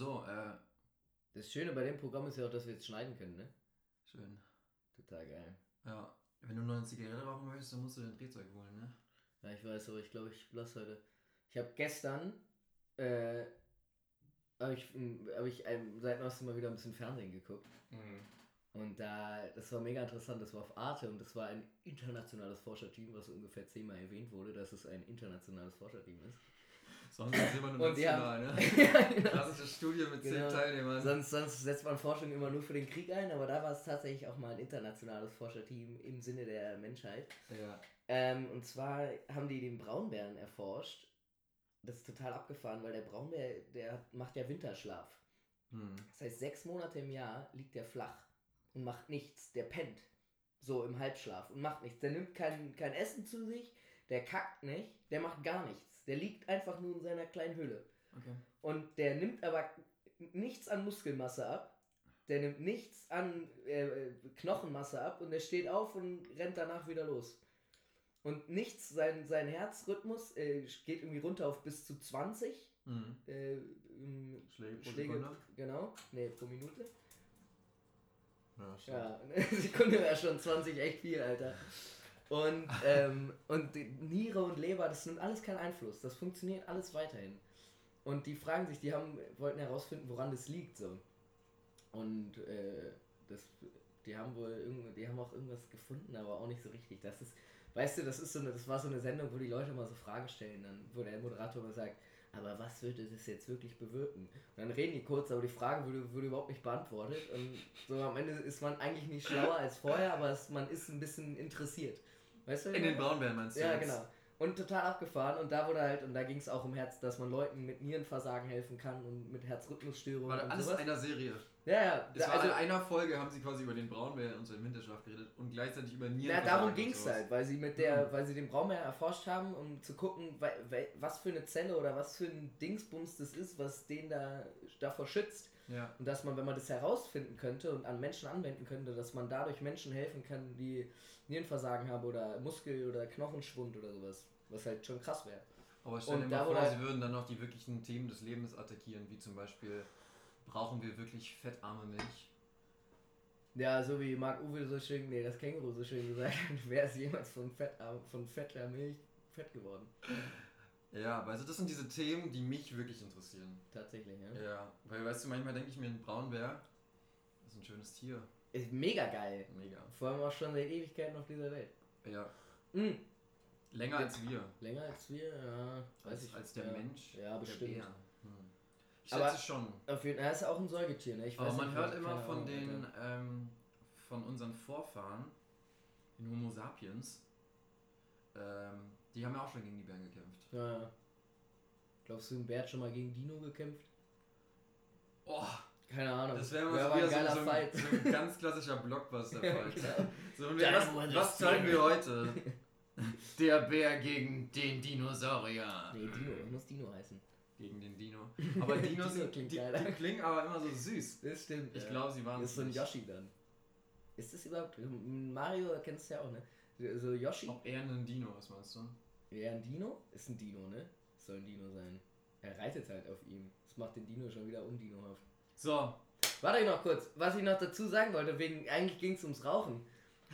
so, äh. Das Schöne bei dem Programm ist ja auch, dass wir jetzt schneiden können, ne? Schön. Total geil. Ja. Wenn du noch eine Zigarette rauchen möchtest, dann musst du dein Drehzeug holen, ne? Ja, ich weiß, aber ich glaube, ich lasse heute. Ich habe gestern, äh, habe ich, hab ich ähm, seit neuestem mal wieder ein bisschen Fernsehen geguckt. Mhm. Und da, das war mega interessant, das war auf Arte und das war ein internationales Forscherteam, was ungefähr zehnmal erwähnt wurde, dass es ein internationales Forscherteam ist. Sonst ist immer nur national, haben- ne? ja, genau. Klassische Studie mit zehn Genau. Teilnehmern. Sonst, sonst setzt man Forschung immer nur für den Krieg ein, aber da war es tatsächlich auch mal ein internationales Forscherteam im Sinne der Menschheit. Ja. Ähm, und zwar haben die den Braunbären erforscht. Das ist total abgefahren, weil der Braunbär, der macht ja Winterschlaf. Hm. Das heißt, sechs Monate im Jahr liegt der flach und macht nichts. Der pennt. So im Halbschlaf und macht nichts. Der nimmt kein, kein Essen zu sich, der kackt nicht, der macht gar nichts. Der liegt einfach nur in seiner kleinen Hülle. Okay. Und der nimmt aber nichts an Muskelmasse ab. Der nimmt nichts an äh, äh, Knochenmasse ab und der steht auf und rennt danach wieder los. Und nichts, sein, sein Herzrhythmus äh, geht irgendwie runter auf bis zu 20 Hm. äh, Schläge pro Schläge. Sekunde? Genau, nee, pro Minute. Ja, stimmt. Ja, eine Sekunde wäre schon 20 echt viel, Alter. Und, ähm, und Niere und Leber, das nimmt alles keinen Einfluss. Das funktioniert alles weiterhin. Und die fragen sich, die haben, wollten herausfinden, woran das liegt so. Und äh, das, die haben wohl irgend, die haben auch irgendwas gefunden, aber auch nicht so richtig. Das ist, weißt du, das ist so eine, das war so eine Sendung, wo die Leute mal so Fragen stellen, dann, wo der Moderator mal sagt, aber was würde das jetzt wirklich bewirken? Und dann reden die kurz, aber die Frage wurde, wurde überhaupt nicht beantwortet. Und so am Ende ist man eigentlich nicht schlauer als vorher, aber es, man ist ein bisschen interessiert. Weißt du? In den Braunbären meinst du Ja, jetzt? genau. Und total abgefahren. Und da wurde halt, und da ging es auch um Herz, dass man Leuten mit Nierenversagen helfen kann und mit Herzrhythmusstörungen War alles in einer Serie. Ja, ja. Es war also, in einer Folge, haben sie quasi über den Braunbär und seinen Winterschlaf geredet und gleichzeitig über Nieren. ja, darum ging es halt, weil sie mit der, Mhm. weil sie den Braunbär erforscht haben, um zu gucken, was für eine Zelle oder was für ein Dingsbums das ist, was den da davor schützt. Ja. Und dass man, wenn man das herausfinden könnte und an Menschen anwenden könnte, dass man dadurch Menschen helfen kann, die Nierenversagen haben oder Muskel- oder Knochenschwund oder sowas. Was halt schon krass wäre. Aber stell dir mal vor, halt- sie würden dann noch die wirklichen Themen des Lebens attackieren, wie zum Beispiel, brauchen wir wirklich fettarme Milch? Ja, so wie Marc Uwe so schön, nee, das Känguru so schön gesagt hat, wer ist jemals von, Fett, von fetter Milch fett geworden? Ja, also das sind diese Themen, die mich wirklich interessieren. Tatsächlich, ja. Ja, weil weißt du, manchmal denke ich mir, ein Braunbär ist ein schönes Tier. Ist mega geil. Mega. Vor allem auch schon seit Ewigkeiten auf dieser Welt. Ja, Mhm. länger als wir. Länger als wir, ja. Weiß Als, ich. als der ja. Mensch. Ja, der bestimmt. Bär. Hm. Ich Aber- schätze schon. Auf jeden Fall, er ist auch ein Säugetier, ne? Ich Aber weiß man nicht, hört immer von Ahnung, den, ähm, von unseren Vorfahren, den Homo sapiens, ähm, die haben ja auch schon gegen die Bären gekämpft. Ja, ja. Glaubst du, ein Bär hat schon mal gegen Dino gekämpft? Oh, Keine Ahnung. das wäre Wär mal wieder ein geiler so, so, ein, so ein ganz klassischer Blockbuster-Fight. Genau. so, und wir, was, was zeigen wir heute? Der Bär gegen den Dinosaurier. Nee, Dino, ich muss Dino heißen. Gegen den Dino. Aber Dinos, Dino klingt die, die klingen aber immer so süß. Das stimmt. Ich ja. glaube, sie waren Das ist so ein. Yoshi dann. Ist das überhaupt. Mario kennst du ja auch, ne? So Yoshi? Ob er ein Dino ist, meinst du? Ja, ein Dino? Ist ein Dino, ne? Soll ein Dino sein. Er reitet halt auf ihm. Das macht den Dino schon wieder undinohaft. So, Warte noch kurz, was ich noch dazu sagen wollte, wegen, eigentlich ging es ums Rauchen.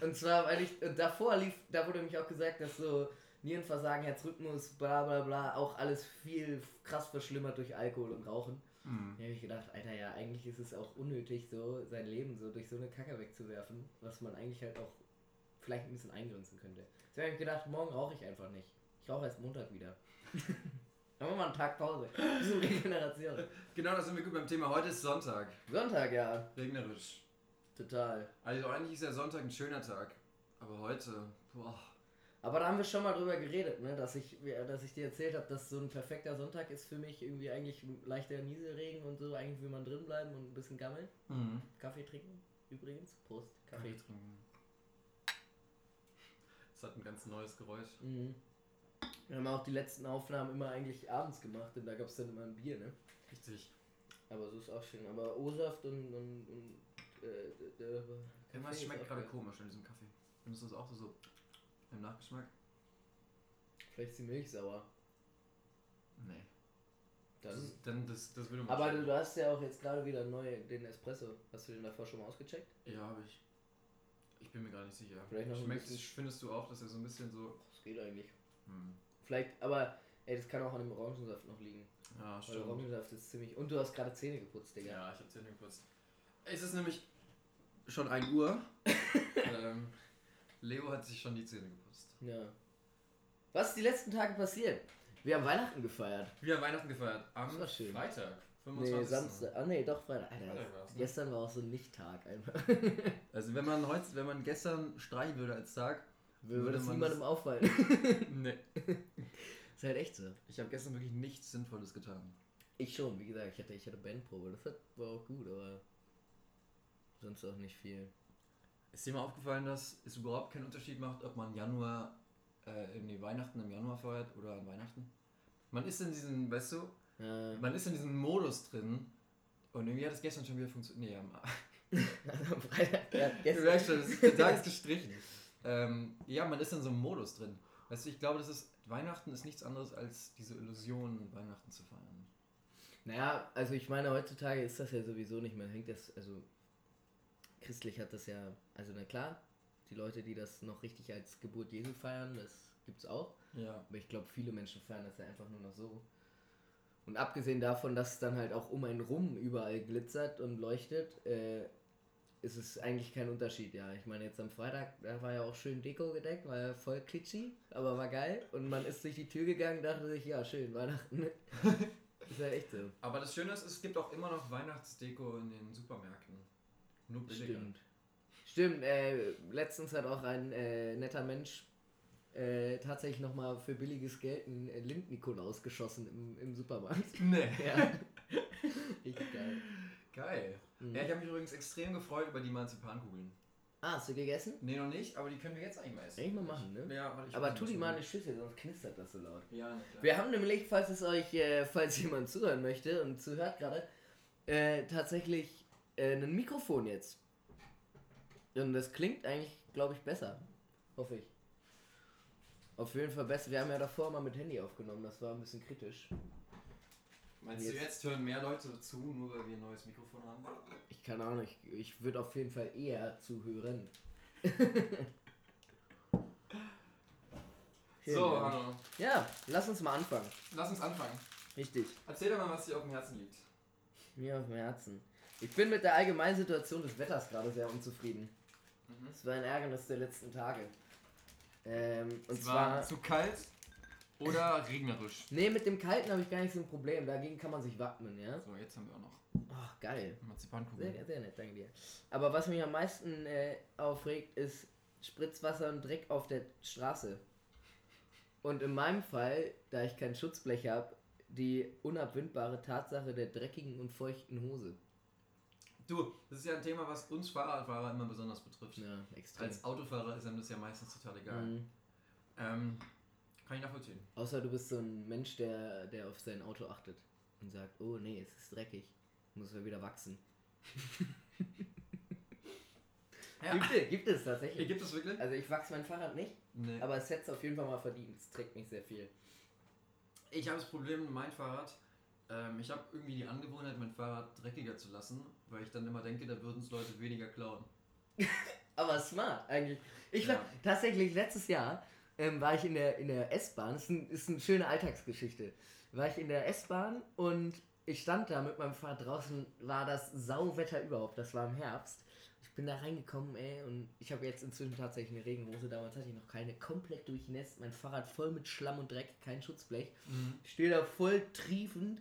Und zwar, weil ich, davor lief, da wurde nämlich auch gesagt, dass so Nierenversagen, Herzrhythmus, bla bla bla, auch alles viel krass verschlimmert durch Alkohol und Rauchen. hm. Da habe ich gedacht, Alter, ja, eigentlich ist es auch unnötig, so sein Leben so durch so eine Kacke wegzuwerfen, was man eigentlich halt auch vielleicht ein bisschen eingrenzen könnte. Deswegen habe ich gedacht, morgen rauche ich einfach nicht. Ich rauche erst Montag wieder. Dann machen wir mal einen Tag Pause. Bisschen Regeneration. genau, da sind wir gut beim Thema. Heute ist Sonntag. Sonntag, ja. Regnerisch. Total. Also eigentlich ist ja Sonntag ein schöner Tag. Aber heute, boah. Aber da haben wir schon mal drüber geredet, ne? dass, ich, dass ich dir erzählt habe, dass so ein perfekter Sonntag ist für mich irgendwie eigentlich leichter Nieselregen und so. Eigentlich will man drin bleiben und ein bisschen gammeln. Mhm. Kaffee trinken übrigens. Prost. Kaffee Kaffee. trinken. Das hat ein ganz neues Geräusch. Mhm. Wir haben auch die letzten Aufnahmen immer eigentlich abends gemacht und da gab es dann immer ein Bier, ne? Richtig. Aber so ist auch schön. Aber O-Saft und, und, und äh, d- d- Irgendwas Kaffee ist schmeckt gerade komisch an diesem Kaffee. Findest du das auch so, so im Nachgeschmack? Vielleicht ist die Milch sauer. Nee. Dann. Das, dann das, das würde man Aber schon- du, hast ja auch jetzt gerade wieder neu den Espresso. Hast du den davor schon mal ausgecheckt? Ja, habe ich. Ich bin mir gar nicht sicher. Vielleicht noch Schmeckt, findest du auch, dass er so ein bisschen so. Das geht eigentlich. Hm. Vielleicht, aber ey, das kann auch an dem Orangensaft noch liegen. Ja, Weil der stimmt. Orangensaft ist ziemlich. Und du hast gerade Zähne geputzt, Digga. Ja, ich habe Zähne geputzt. Es ist nämlich schon 1 Uhr. ähm, Leo hat sich schon die Zähne geputzt. Ja. Was ist die letzten Tage passiert? Wir haben Weihnachten gefeiert. Wir haben Weihnachten gefeiert. Am. Freitag. Nee, 25. Samstag. Ah, nee, doch Freitag. Alter, Freitag ne? gestern war auch so ein Nicht-Tag einfach. Also wenn man heute, wenn man gestern streichen würde als Tag, Würde Würde das man niemandem auffallen. nee. ist halt echt so. Ich habe gestern wirklich nichts Sinnvolles getan. Ich schon, wie gesagt, ich hatte, ich hatte Bandprobe. Das hat, war auch gut, aber sonst auch nicht viel. Ist dir mal aufgefallen, dass es überhaupt keinen Unterschied macht, ob man Januar, äh, nee, Weihnachten im Januar feiert oder an Weihnachten? Man ist in diesem, weißt du, Ja. man ist in diesem Modus drin und irgendwie hat es gestern schon wieder funktioniert. Nee, am Also am Freitag, ja, Du gestern. merkst schon, der Tag ist gestrichen. Ähm, ja, man ist in so einem Modus drin. Weißt du, ich glaube, das ist, Weihnachten ist nichts anderes als diese Illusion, Weihnachten zu feiern. Naja, also ich meine, heutzutage ist das ja sowieso nicht mehr. Hängt das, also christlich hat das ja, also na klar, die Leute, die das noch richtig als Geburt Jesu feiern, das gibt's auch. Ja. Aber ich glaube, viele Menschen feiern das ja einfach nur noch so. Und abgesehen davon, dass es dann halt auch um einen rum überall glitzert und leuchtet, äh, ist es eigentlich kein Unterschied, ja. Ich meine, jetzt am Freitag, da war ja auch schön Deko gedeckt, war ja voll kitschy, aber war geil. Und man ist durch die Tür gegangen, dachte sich, ja, schön, Weihnachten. ist ja echt so. Aber das Schöne ist, es gibt auch immer noch Weihnachtsdeko in den Supermärkten. Nur billiger. Stimmt. Stimmt, äh, letztens hat auch ein äh, netter Mensch äh, tatsächlich nochmal für billiges Geld einen äh, Lind-Nikolaus geschossen im, im Supermarkt. Nee. Ja. Richtig geil. Geil. Mhm. Ja, ich habe mich übrigens extrem gefreut über die Marzipankugeln. Ah, hast du gegessen? Nee, noch nicht, aber die können wir jetzt eigentlich mal essen. Eigentlich mal machen, ne? Ja, Aber tu die mal in eine Schüssel, sonst knistert das so laut. Ja, klar. Wir haben nämlich, falls es euch, äh, falls jemand zuhören möchte und zuhört gerade, äh, tatsächlich äh, ein Mikrofon jetzt. Und das klingt eigentlich, glaube ich, besser. Hoffe ich. Auf jeden Fall besser. Wir haben ja davor mal mit Handy aufgenommen, das war ein bisschen kritisch. Meinst Jetzt- du, jetzt hören mehr Leute zu, nur weil wir ein neues Mikrofon haben? Ich keine Ahnung, ich, ich würde auf jeden Fall eher zuhören. So, Hanno, Ja, lass uns mal anfangen. lass uns anfangen. Richtig. Erzähl doch mal, was dir auf dem Herzen liegt. Mir auf dem Herzen. Ich bin mit der allgemeinen Situation des Wetters gerade sehr unzufrieden. Mhm. Es war ein Ärgernis der letzten Tage. Ähm, und Es zwar. war zu kalt oder regnerisch. Nee, mit dem Kalten habe ich gar nicht so ein Problem. Dagegen kann man sich wappnen, ja? So, jetzt haben wir auch noch Ach, geil. Marzipankugeln. Sehr, sehr nett, danke dir. Aber was mich am meisten äh, aufregt, ist Spritzwasser und Dreck auf der Straße. Und in meinem Fall, da ich kein Schutzblech habe, die unabwendbare Tatsache der dreckigen und feuchten Hose. Du, das ist ja ein Thema, was uns Fahrradfahrer immer besonders betrifft. Ja, extrem. Als Autofahrer ist einem das ja meistens total egal. Mhm. Ähm, kann ich nachvollziehen. Außer du bist so ein Mensch, der, der auf sein Auto achtet und sagt, oh nee, es ist dreckig. Muss ja wieder wachsen. Ja. Gibt, es, gibt es tatsächlich. Gibt es wirklich? Also ich wachse mein Fahrrad nicht, Nee. aber es hätte es auf jeden Fall mal verdient. Es trägt mich sehr viel. Ich habe das Problem mit meinem Fahrrad. Ähm, ich habe irgendwie die Angewohnheit, mein Fahrrad dreckiger zu lassen, weil ich dann immer denke, da würden es Leute weniger klauen. Aber smart eigentlich. Ich war Ja. tatsächlich letztes Jahr ähm, war ich in der, in der S-Bahn. Das ist, ein, ist eine schöne Alltagsgeschichte. War ich in der S-Bahn und ich stand da mit meinem Fahrrad draußen, war das Sauwetter überhaupt. Das war im Herbst. Ich bin da reingekommen, ey, und ich habe jetzt inzwischen tatsächlich eine Regenhose. Damals hatte ich noch keine, komplett durchnässt. Mein Fahrrad voll mit Schlamm und Dreck, kein Schutzblech. Ich stehe da voll triefend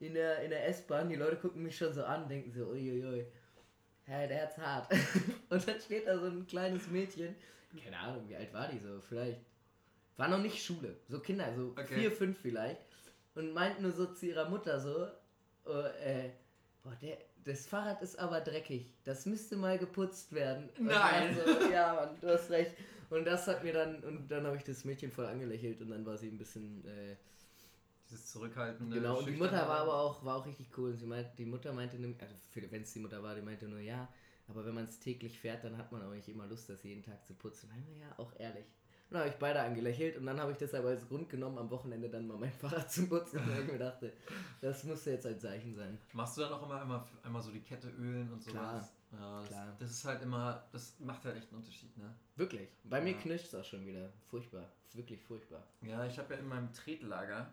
in der, in der S-Bahn. Die Leute gucken mich schon so an, denken so, uiuiui. Ja, der hat's hart. und dann steht da so ein kleines Mädchen. Keine Ahnung, wie alt war die so? Vielleicht. War noch nicht Schule. So Kinder, so Okay. vier, fünf vielleicht. Und meint nur so zu ihrer Mutter so, oh, äh, boah, der, das Fahrrad ist aber dreckig. Das müsste mal geputzt werden. Und Nein. So, ja, Mann, du hast recht. Und das hat mir dann, und dann habe ich das Mädchen voll angelächelt und dann war sie ein bisschen, äh, Dieses zurückhaltende. Genau, und die Mutter war aber auch, war auch richtig cool. Und sie meinte, die Mutter meinte, nämlich- also wenn es die Mutter war, die meinte nur, ja, aber wenn man es täglich fährt, dann hat man auch nicht immer Lust, das jeden Tag zu putzen. Meinen wir ja auch ehrlich. Dann habe ich beide angelächelt und dann habe ich das aber als Grund genommen, am Wochenende dann mal mein Fahrrad zu putzen, weil ich mir dachte, das musste jetzt ein Zeichen sein. Machst du dann auch immer einmal, einmal so die Kette ölen und sowas? Klar. Ja, das, Klar. das ist halt immer, das macht halt echt einen Unterschied, ne? Wirklich. Bei mir Ja. knirscht es auch schon wieder. Furchtbar. Wirklich furchtbar. Ja, ich habe ja in meinem Tretlager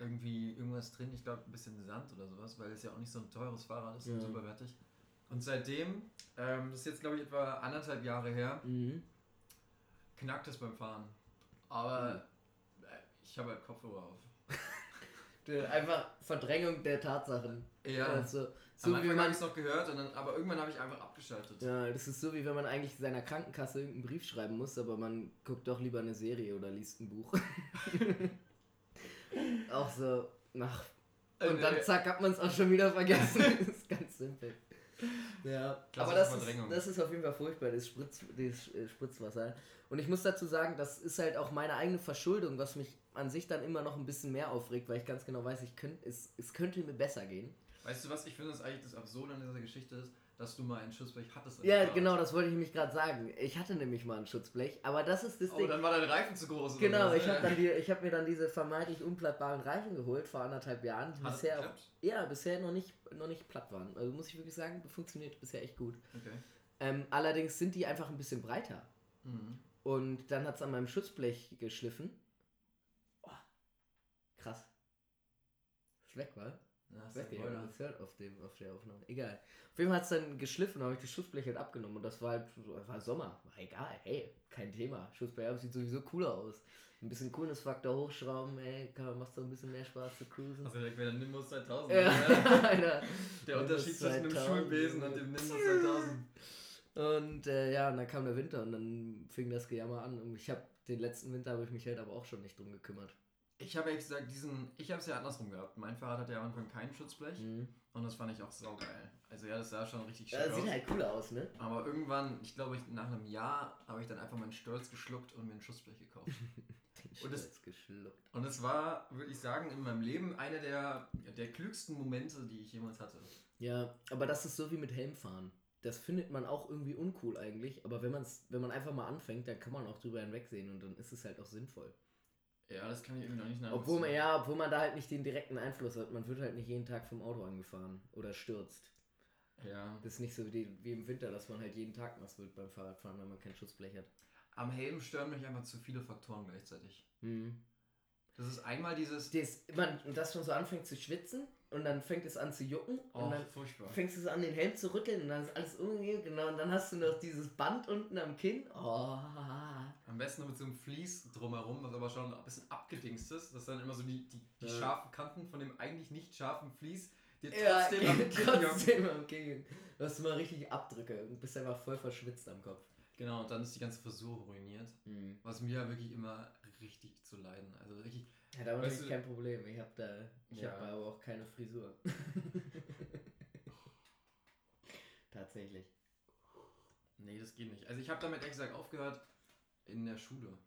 irgendwie irgendwas drin, ich glaube ein bisschen Sand oder sowas, weil es ja auch nicht so ein teures Fahrrad ist und Ja. superwertig. Und seitdem, ähm, das ist jetzt glaube ich etwa anderthalb Jahre her, Mhm. Knackt es beim Fahren. Aber äh, ich habe halt Kopfhörer auf. Einfach Verdrängung der Tatsachen. Ja, Also, am so wie Anfang habe man ich es noch gehört, und dann, aber irgendwann habe ich einfach abgeschaltet. Ja, das ist so wie wenn man eigentlich seiner Krankenkasse irgendeinen Brief schreiben muss, aber man guckt doch lieber eine Serie oder liest ein Buch. auch so nach. Und dann Äh, zack, hat man es auch schon wieder vergessen. das ist ganz simpel. Ja, aber das ist, das ist auf jeden Fall furchtbar, das, Spritz, das äh, Spritzwasser. Und ich muss dazu sagen, das ist halt auch meine eigene Verschuldung, was mich an sich dann immer noch ein bisschen mehr aufregt, weil ich ganz genau weiß, ich könnt, es, es könnte mir besser gehen. Weißt du was, ich finde das eigentlich das Absurde an dieser Geschichte ist, dass du mal einen Schussblech hattest. Ja, genau, das wollte ich nämlich gerade sagen. Ich hatte nämlich mal ein Schutzblech, aber das ist das Oh, Ding. dann war dein Reifen zu groß. oder Genau, was? ich habe habe mir dann diese vermeintlich unplattbaren Reifen geholt vor anderthalb Jahren, die Hat bisher auch, ja, bisher noch nicht, noch nicht platt waren. Also muss ich wirklich sagen, funktioniert bisher echt gut. Okay. Ähm, allerdings sind die einfach ein bisschen breiter. Mhm. Und dann hat es an meinem Schutzblech geschliffen. Oh, krass. Ist weg, wa? Ja, ist Weg, der ja, Boiler. das hört auf, dem, auf der Aufnahme. Egal. Auf jeden Fall hat es dann geschliffen, habe ich das Schutzblech halt abgenommen und das war halt war Sommer. War egal, hey, kein Thema. Schutzblech ab, sieht sowieso cooler aus. Ein bisschen Coolness-Faktor hochschrauben, ey, kann, macht so ein bisschen mehr Spaß zu cruisen. Also direkt wieder Nimbus 2000. Ja, ne? Der Unterschied zwischen dem 2000. Schulbesen und dem Nimbus 2000. Und äh, ja, und dann kam der Winter und dann fing das Gejammer an. Und ich habe den letzten Winter habe ich mich halt aber auch schon nicht drum gekümmert. Ich habe ehrlich gesagt diesen, ich habe es ja andersrum gehabt. Mein Fahrrad hatte ja am Anfang kein Schutzblech Mhm. und das fand ich auch saugeil. Also ja, das sah schon richtig schick Ja, das aus. sieht halt cool aus, ne? Aber irgendwann, ich glaube, ich, nach einem Jahr habe ich dann einfach meinen Stolz geschluckt und mir ein Schutzblech gekauft. Und das- geschluckt. Und es war, würde ich sagen, in meinem Leben einer der, der klügsten Momente, die ich jemals hatte. Ja, aber das ist so wie mit Helmfahren. Das findet man auch irgendwie uncool eigentlich, aber wenn, man's, wenn man einfach mal anfängt, dann kann man auch drüber hinwegsehen und dann ist es halt auch sinnvoll. Ja, das kann ich irgendwie noch nicht nachvollziehen. Obwohl man, ja, obwohl man da halt nicht den direkten Einfluss hat. Man wird halt nicht jeden Tag vom Auto angefahren oder stürzt. Ja. Das ist nicht so wie, im Winter, dass man halt jeden Tag nass wird beim Fahrradfahren, wenn man kein Schutzblech hat. Am Helm stören mich einfach zu viele Faktoren gleichzeitig. Mhm. Das ist einmal dieses. Das, man, dass man so anfängt zu schwitzen und dann fängt es an zu jucken Oh, und dann furchtbar. fängst du so an, den Helm zu rütteln und dann ist alles umgekehrt, genau, und dann hast du noch dieses Band unten am Kinn. Oh. Am besten noch mit so einem Vlies drumherum, was aber schon ein bisschen abgedingst ist, dass dann immer so die, die, die Ja. scharfen Kanten von dem eigentlich nicht scharfen Vlies dir Ja, trotzdem am Kinn jucken. trotzdem am Kinn. Du hast mal richtig Abdrücke und bist einfach voll verschwitzt am Kopf. Genau, und dann ist die ganze Frisur ruiniert. Was mir wirklich immer richtig zu leiden. Also richtig. Ja, damit Weißt habe ich kein Problem. Ich habe da, ich Ja. habe aber auch keine Frisur. Tatsächlich. Nee, das geht nicht. Also ich habe damit ehrlich gesagt aufgehört in der Schule.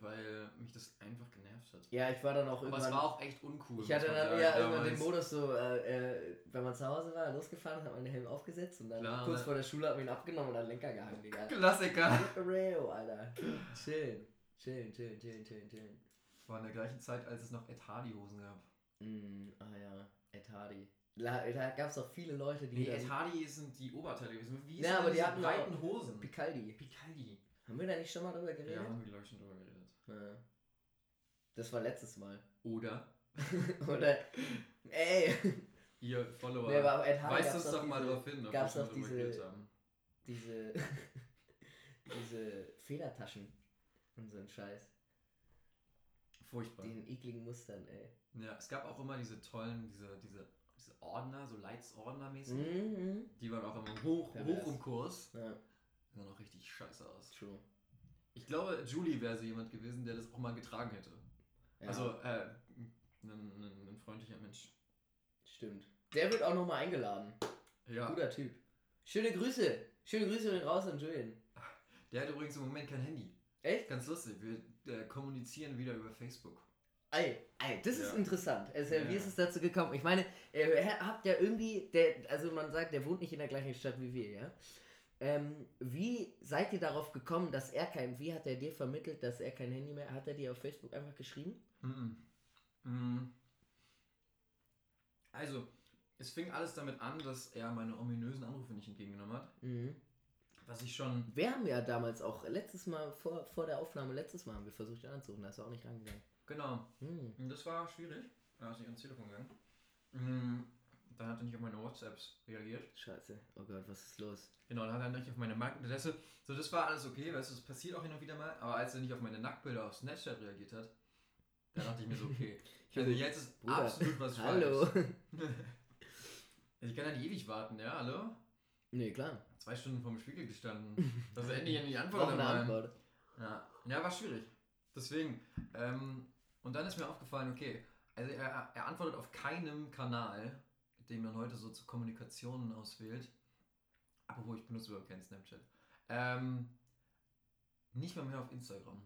Weil mich das einfach genervt hat. Ja, ich war dann auch Aber es irgendwann. war auch echt uncool. ich hatte dann ja irgendwann den. Modus so, äh, äh, wenn man zu Hause war, losgefahren, hat man den Helm aufgesetzt und dann Klar, kurz ne? vor der Schule hat man ihn abgenommen und an den Lenker gehangen, Digga. Klassiker. Real, Alter. Chillen. Chillen, chillen, chillen, chillen, chillen. War in der gleichen Zeit, als es noch Ed Hardy Hosen gab. Mm, ah ja, Ed Hardy. Da, da gab es auch viele Leute, die. Nee, Ed Hardy sind die Oberteile gewesen. Wie hießen Ja, aber die diese hatten breiten Hosen. Picaldi. Picaldi. Haben wir da nicht schon mal drüber geredet? Ja, haben wir glaube ich schon drüber geredet. Ja. Das war letztes Mal. Oder Oder. Ey! ihr Follower. Nee, aber Ed Hardy Weist gab's uns doch doch mal diese- drauf hin, ob gab's wir schon diese- geredet haben. Diese. diese Federtaschen und so ein Scheiß. Furchtbar. Die in ekligen Mustern, ey. Ja, es gab auch immer diese tollen, diese, diese, diese Ordner, so Leitsordner-mäßig. Mhm. Die waren auch immer hoch, Pervers. hoch im Kurs. Ja, Die sahen auch richtig scheiße aus. true. Ich glaube, Julie wäre so jemand gewesen, der das auch mal getragen hätte. Ja, Also, äh, ein, ein, ein freundlicher Mensch. stimmt. Der wird auch nochmal eingeladen. Ja. Guter Typ. Schöne Grüße. Schöne Grüße gehen raus an Julian. Der hat übrigens im Moment kein Handy. Echt? Ganz lustig. Wir äh, kommunizieren wieder über Facebook. Ey, ey, das ist Ja. interessant. Also, Ja. Wie ist es dazu gekommen? Ich meine, ihr habt ja irgendwie, der, also man sagt, der wohnt nicht in der gleichen Stadt wie wir, ja? Ähm, wie seid ihr darauf gekommen, dass er kein, wie hat er dir vermittelt, dass er kein Handy mehr, hat er dir auf Facebook einfach geschrieben? Mhm. Mhm. Also, es fing alles damit an, dass er meine ominösen Anrufe nicht entgegengenommen hat. Mhm. Was ich schon. Wir haben ja damals auch letztes Mal, vor, vor der Aufnahme, letztes Mal haben wir versucht, ihn anzurufen, da ist er auch nicht rangegangen. Genau. Und Das war schwierig. Da ist nicht ans Telefon gegangen. Mhm. Dann hat er nicht auf meine WhatsApps reagiert. Scheiße, oh Gott, was ist los? Genau, dann hat er nicht auf meine Markenadresse. So, das war alles okay, weißt du, das passiert auch hin und wieder mal. Aber als er nicht auf meine Nacktbilder auf Snapchat reagiert hat, da dachte ich mir so, okay. Also jetzt ist Bruder, absolut was Hallo? falsch. Ich kann ja nicht ewig warten, ja, hallo? Nee, klar. Zwei Stunden vorm Spiegel gestanden. Dass er endlich Brauch antwortet. eine. Antwort. Ja. ja, war schwierig. Deswegen. Ähm, und dann ist mir aufgefallen, okay, also er, er antwortet auf keinem Kanal, den man heute so zur Kommunikation auswählt. Apropos, ich benutze überhaupt keinen Snapchat. Ähm, nicht mal mehr auf Instagram.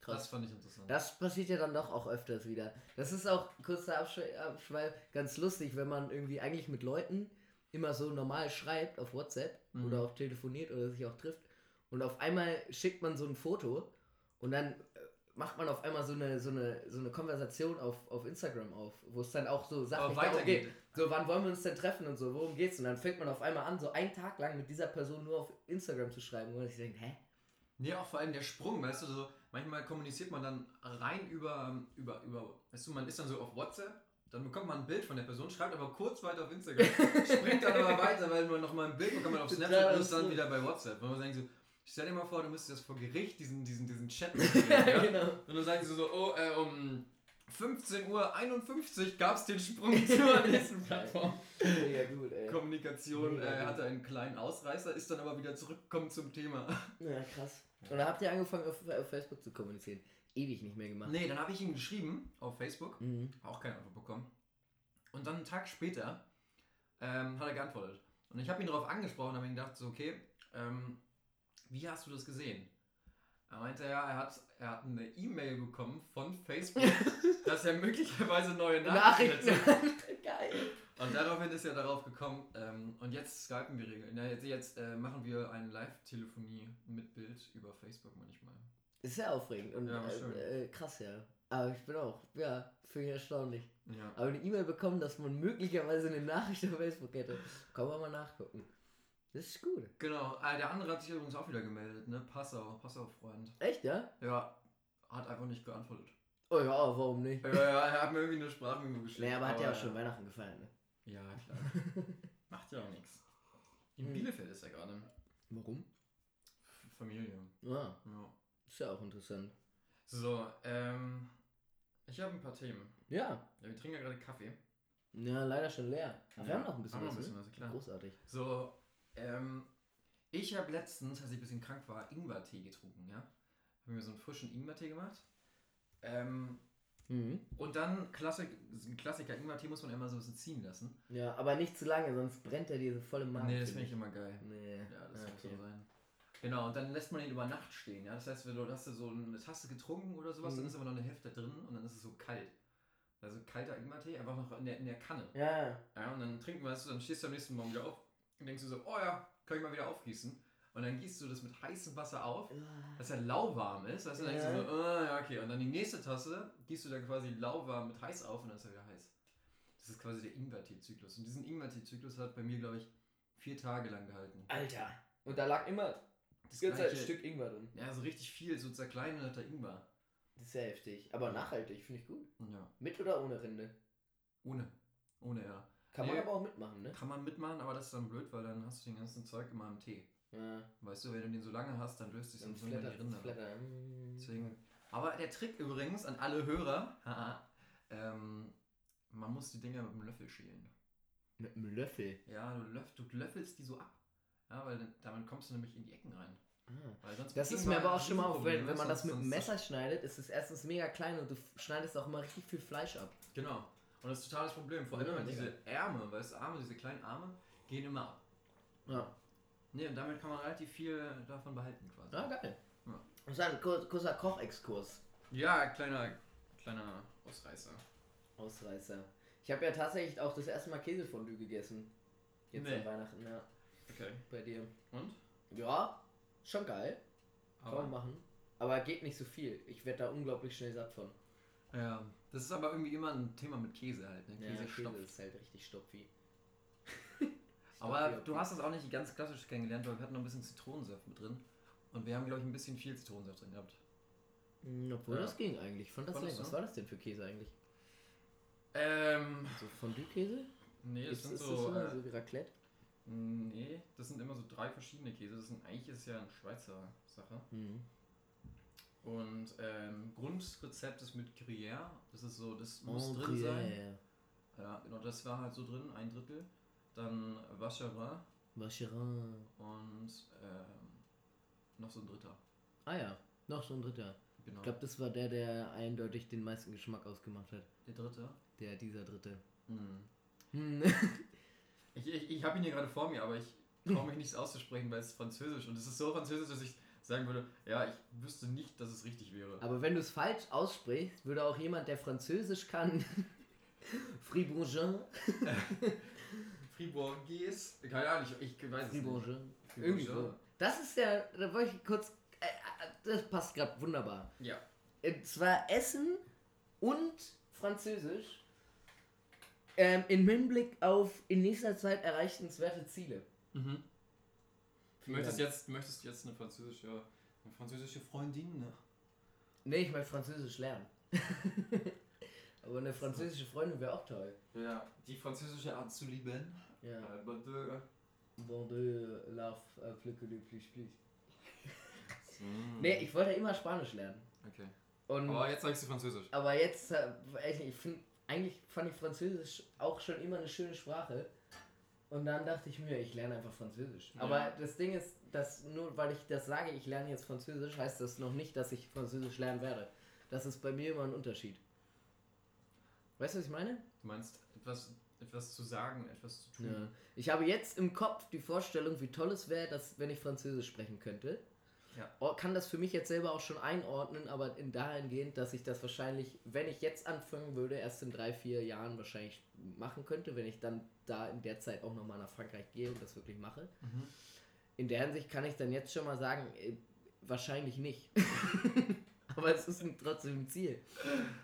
Das Krass. fand ich interessant. Das passiert ja dann doch auch öfters wieder. Das ist auch, kurzer Abschwe Abschweif, ganz lustig, wenn man irgendwie eigentlich mit Leuten immer so normal schreibt auf WhatsApp Mhm. oder auch telefoniert oder sich auch trifft und auf einmal schickt man so ein Foto und dann äh, macht man auf einmal so eine, so eine, so eine Konversation auf, auf Instagram auf, wo es dann auch so Sachen weitergeht. geht. So, wann wollen wir uns denn treffen und so, worum geht's? Und dann fängt man auf einmal an, so einen Tag lang mit dieser Person nur auf Instagram zu schreiben, wo man sich denkt, hä? Nee, auch vor allem der Sprung, weißt du, so, manchmal kommuniziert man dann rein über, über, über, weißt du, man ist dann so auf WhatsApp, dann bekommt man ein Bild von der Person, schreibt aber kurz weiter auf Instagram, springt dann aber weiter, weil man nochmal ein Bild bekommt man auf Snapchat und ist dann wieder bei WhatsApp. Und man denkt so, stell dir mal vor, du müsstest jetzt vor Gericht diesen, diesen, diesen Chat machen, ja? genau. Und dann sagen sie so, oh, äh, um 15.51 Uhr gab es den Sprung zur nächsten Plattform. Mega gut, ey. Kommunikation Mega äh, hatte einen kleinen Ausreißer, ist dann aber wieder zurückgekommen zum Thema. Ja, krass. Und da habt ihr angefangen auf, auf Facebook zu kommunizieren. Ewig nicht mehr gemacht. Nee, dann habe ich ihm geschrieben auf Facebook, Mhm. auch keine Antwort bekommen. Und dann einen Tag später ähm, hat er geantwortet. Und ich habe ihn darauf angesprochen, habe ihm gedacht, so, okay, ähm, wie hast du das gesehen? Er meinte, ja, er hat, er hat eine E-Mail bekommen von Facebook, dass er möglicherweise neue Nachrichten Nachrichten. hat. Geil. Und daraufhin ist er darauf gekommen, ähm, und jetzt skypen wir regeln. Ja, jetzt jetzt äh, machen wir eine Live-Telefonie mit Bild über Facebook manchmal. Ist sehr aufregend und Ja, äh, äh, krass, ja. Aber ich bin auch, ja, finde ich erstaunlich. Ja. Aber eine E-Mail bekommen, dass man möglicherweise eine Nachricht auf Facebook hätte. Kann man mal nachgucken. Das ist gut. Genau, äh, der andere hat sich übrigens auch wieder gemeldet, ne? Passau, Passau-Freund. Echt, ja? Ja, hat einfach nicht geantwortet. Oh ja, warum nicht? Ja, ja, er hat mir irgendwie eine Sprachmemo geschickt. Nee, aber hat ja auch schon Weihnachten gefeiert, ne? Ja, klar. Macht ja auch nichts. In Hm. Bielefeld ist er gerade. Warum? Familie. Ja, Ja. Ist ja auch interessant. So, ähm. Ich habe ein paar Themen. Ja. Ja, wir trinken ja gerade Kaffee. Ja, leider schon leer. Aber wir Ja, haben noch ein bisschen haben was. noch ein bisschen ne? was, klar. Großartig. So, ähm. Ich habe letztens, als ich ein bisschen krank war, Ingwertee getrunken, ja? Habe mir so einen frischen Ingwertee gemacht. Ähm. Mhm. Und dann Klassik, Klassiker, Ingwertee muss man immer so ein bisschen ziehen lassen. Ja, aber nicht zu lange, sonst brennt er dir so voll im Magen. nee, das finde ich immer geil. Nee. Ja, das Ah, muss okay. so sein. Genau, und dann lässt man ihn über Nacht stehen. Ja? Das heißt, wenn du hast du so eine Tasse getrunken oder sowas, dann Mhm. ist aber noch eine Hälfte drin und dann ist es so kalt. Also kalter Ingwertee, einfach noch in der, in der Kanne. Ja, ja. Ja, und dann trinken wir es, dann stehst du am nächsten Morgen wieder auf und denkst du so, oh ja, kann ich mal wieder aufgießen. Und dann gießt du das mit heißem Wasser auf, dass er lauwarm ist. Weißt du, dann denkst Ja. du so, ah, ja, okay. Und dann die nächste Tasse gießt du dann quasi lauwarm mit heiß auf und dann ist er wieder heiß. Das ist quasi der Ingwertee-Zyklus. Und diesen Ingwertee-Zyklus hat bei mir, glaube ich, vier Tage lang gehalten. Alter. Und da lag immer Das ganze Zeit ein gleiche- Stück Ingwer drin. Ja, so richtig viel, so zerkleinerter Ingwer. Das ist sehr heftig. Aber nachhaltig, finde ich gut. Ja. Mit oder ohne Rinde? Ohne. Ohne, ja. Kann man Nee. aber auch mitmachen, ne? Kann man mitmachen, aber das ist dann blöd, weil dann hast du den ganzen Zeug immer im Tee. Ja. Weißt du, wenn du den so lange hast, dann löst sich Dann so in die Rinde. Mm. Deswegen. Aber der Trick übrigens an alle Hörer, haha, ähm, man muss die Dinger mit dem Löffel schälen. Mit einem Löffel. Ja, du, löff, du löffelst die so ab. Ja, weil damit kommst du nämlich in die Ecken rein. Ah. Das ist mir aber auch schon mal auf, wenn, wenn man das mit dem Messer schneidet, ist es erstens mega klein und du schneidest auch immer richtig viel Fleisch ab. Genau. Und das ist total das Problem. Vor allem, Ja, diese Ärmel, weißt du, Arme, diese kleinen Arme, gehen immer ab. Ja. Nee, und damit kann man relativ viel davon behalten quasi. Ah, geil. Ja. Das ist ein kur kurzer Kochexkurs. Ja, kleiner, kleiner Ausreißer. Ausreißer. Ich habe ja tatsächlich auch das erste Mal Käsefondue gegessen. Jetzt Nee. an Weihnachten, ja. Okay. Bei dir. Und? Ja, schon geil. Kann Aber, man machen. Aber geht nicht so viel. Ich werde da unglaublich schnell satt von. ja, das ist aber irgendwie immer ein Thema mit Käse halt. Ne? Ja, Käse Käse stopft. ist halt richtig stopfi. Aber Stopfi, du hast das auch nicht ganz klassisch kennengelernt, weil wir hatten noch ein bisschen Zitronensaft mit drin. Und wir haben, glaube ich, ein bisschen viel Zitronensaft drin gehabt. Mm, Obwohl Ja. das ging eigentlich. Ich fand das. Was war das denn für Käse eigentlich? Ähm, So Fondue-Käse? nee, das Ist, sind ist so. das immer äh, so wie Raclette? Nee, das sind immer so drei verschiedene Käse. Das sind eigentlich ist ja eine Schweizer Sache. Mhm. Und ähm, Grundrezept ist mit Gruyère. Das ist so, das muss Oh, drin sein. Gruyère. Ja, genau, das war halt so drin, ein Drittel. Dann Vacherin Vacherin. und ähm, noch so ein dritter. Ah ja, noch so ein dritter. Genau. Ich glaube, das war der, der eindeutig den meisten Geschmack ausgemacht hat. Der dritte. Der, dieser dritte. Hm. Hm. Ich, ich, ich habe ihn hier gerade vor mir, aber ich traue mich nicht auszusprechen, weil es ist französisch. Und es ist so französisch, dass ich sagen würde, ja, ich wüsste nicht, dass es richtig wäre. Aber wenn du es falsch aussprichst, würde auch jemand, der Französisch kann, Fribourgin, Fribourgais? Keine Ahnung, ich, ich weiß es nicht. Fribourgin, irgendwie so. Das ist ja, da wollte ich kurz, äh, äh, das passt gerade wunderbar. Ja. Und zwar Essen und Französisch ähm, im Hinblick auf in nächster Zeit erreichenswerte Ziele. Mhm. Du Vielen möchtest Dank. jetzt, möchtest jetzt eine französische, eine französische Freundin, ne? Nee, ich möchte Französisch lernen. Aber eine französische Freundin wäre auch toll. Ja, die französische Art zu lieben. Ja. Äh, bon de- Bon de love, que le plus plus. Mm. Nee, ich wollte immer Spanisch lernen. Okay. Und Aber jetzt sagst du Französisch. Aber jetzt, äh, ich finde, eigentlich fand ich Französisch auch schon immer eine schöne Sprache. Und dann dachte ich mir, ich lerne einfach Französisch. Ja. Aber das Ding ist, dass nur weil ich das sage, ich lerne jetzt Französisch, heißt das noch nicht, dass ich Französisch lernen werde. Das ist bei mir immer ein Unterschied. Weißt du, was ich meine? Du meinst etwas, etwas zu sagen, etwas zu tun. Ja. Ich habe jetzt im Kopf die Vorstellung, wie toll es wäre, dass wenn ich Französisch sprechen könnte. Ja. Oh, Kann das für mich jetzt selber auch schon einordnen, aber in dahingehend, dass ich das wahrscheinlich, wenn ich jetzt anfangen würde, erst in drei, vier Jahren wahrscheinlich machen könnte, wenn ich dann da in der Zeit auch nochmal nach Frankreich gehe und das wirklich mache. Mhm. In der Hinsicht kann ich dann jetzt schon mal sagen, äh, wahrscheinlich nicht. aber es ist trotzdem ein Ziel.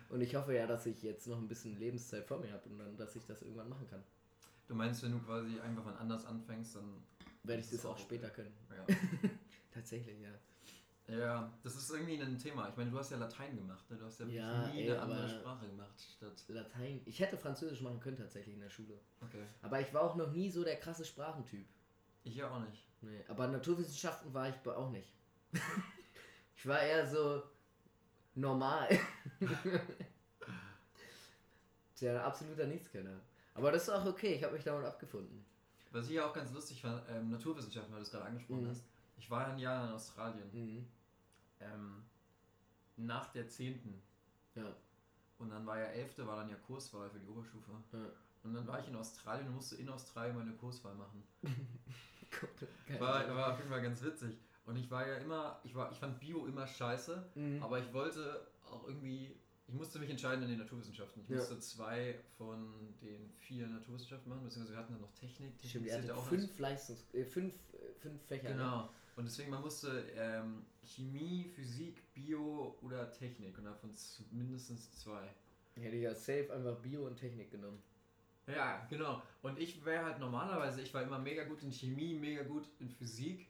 Und ich hoffe ja, dass ich jetzt noch ein bisschen Lebenszeit vor mir habe und dann, dass ich das irgendwann machen kann. Du meinst, wenn du quasi einfach wann anders anfängst, dann. Werde ich Das auch auch später können. Ja. Tatsächlich, ja. ja, das ist irgendwie ein Thema. Ich meine, du hast ja Latein gemacht, ne? Du hast ja, wirklich Ja, nie ey, eine andere Sprache gemacht statt. Latein. Ich hätte Französisch machen können tatsächlich in der Schule. Okay. Aber ich war auch noch nie so der krasse Sprachentyp. Ich ja auch nicht. Nee. Aber Naturwissenschaften war ich auch nicht. ich war eher so normal. Tja, absoluter Nichtskenner. Aber das ist auch okay, ich habe mich damit abgefunden. Was ich ja auch ganz lustig fand, ähm, Naturwissenschaften, weil du es gerade angesprochen Mhm. hast. Ich war ein Jahr in Australien. Mhm. Ähm, nach der 10. Ja. Und dann war ja 11. war dann ja Kurswahl für die Oberstufe. ja. Und dann war ich in Australien und musste in Australien meine Kurswahl machen. War, war auf jeden Fall ganz witzig. Und ich war ja immer, ich war, ich fand Bio immer scheiße, Mhm. aber ich wollte auch irgendwie, ich musste mich entscheiden in den Naturwissenschaften. Ich Ja. musste zwei von den vier Naturwissenschaften machen, beziehungsweise wir hatten dann noch Technik. Technik Stimmt, ihr auch fünf Leistungs... Äh, fünf, äh, fünf Fächer. Ne? Und deswegen, man musste ähm, Chemie, Physik, Bio oder Technik und davon mindestens zwei. Hätte ich ja safe einfach Bio und Technik genommen. Ja, genau. Und ich wäre halt normalerweise, ich war immer mega gut in Chemie, mega gut in Physik.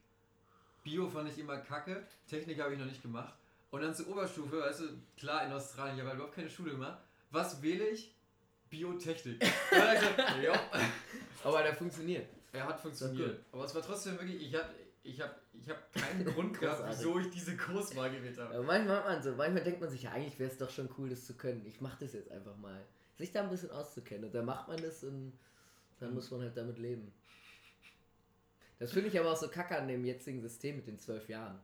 Bio fand ich immer kacke. Technik habe ich noch nicht gemacht. Und dann zur Oberstufe, weißt du, klar in Australien, ich habe halt überhaupt keine Schule gemacht. Was wähle ich? Biotechnik. Gesagt, Aber der funktioniert. er hat funktioniert. Aber es war trotzdem wirklich, ich habe ich hab, ich hab keinen Grund gehabt, wieso ich diese Kurswahl gewählt habe. Aber manchmal man so, manchmal denkt man sich, ja, eigentlich wäre es doch schon cool, das zu können. Ich mache das jetzt einfach mal. Sich da ein bisschen auszukennen. Und dann macht man das und dann Mhm. muss man halt damit leben. Das finde ich aber auch so kacke an dem jetzigen System mit den zwölf Jahren.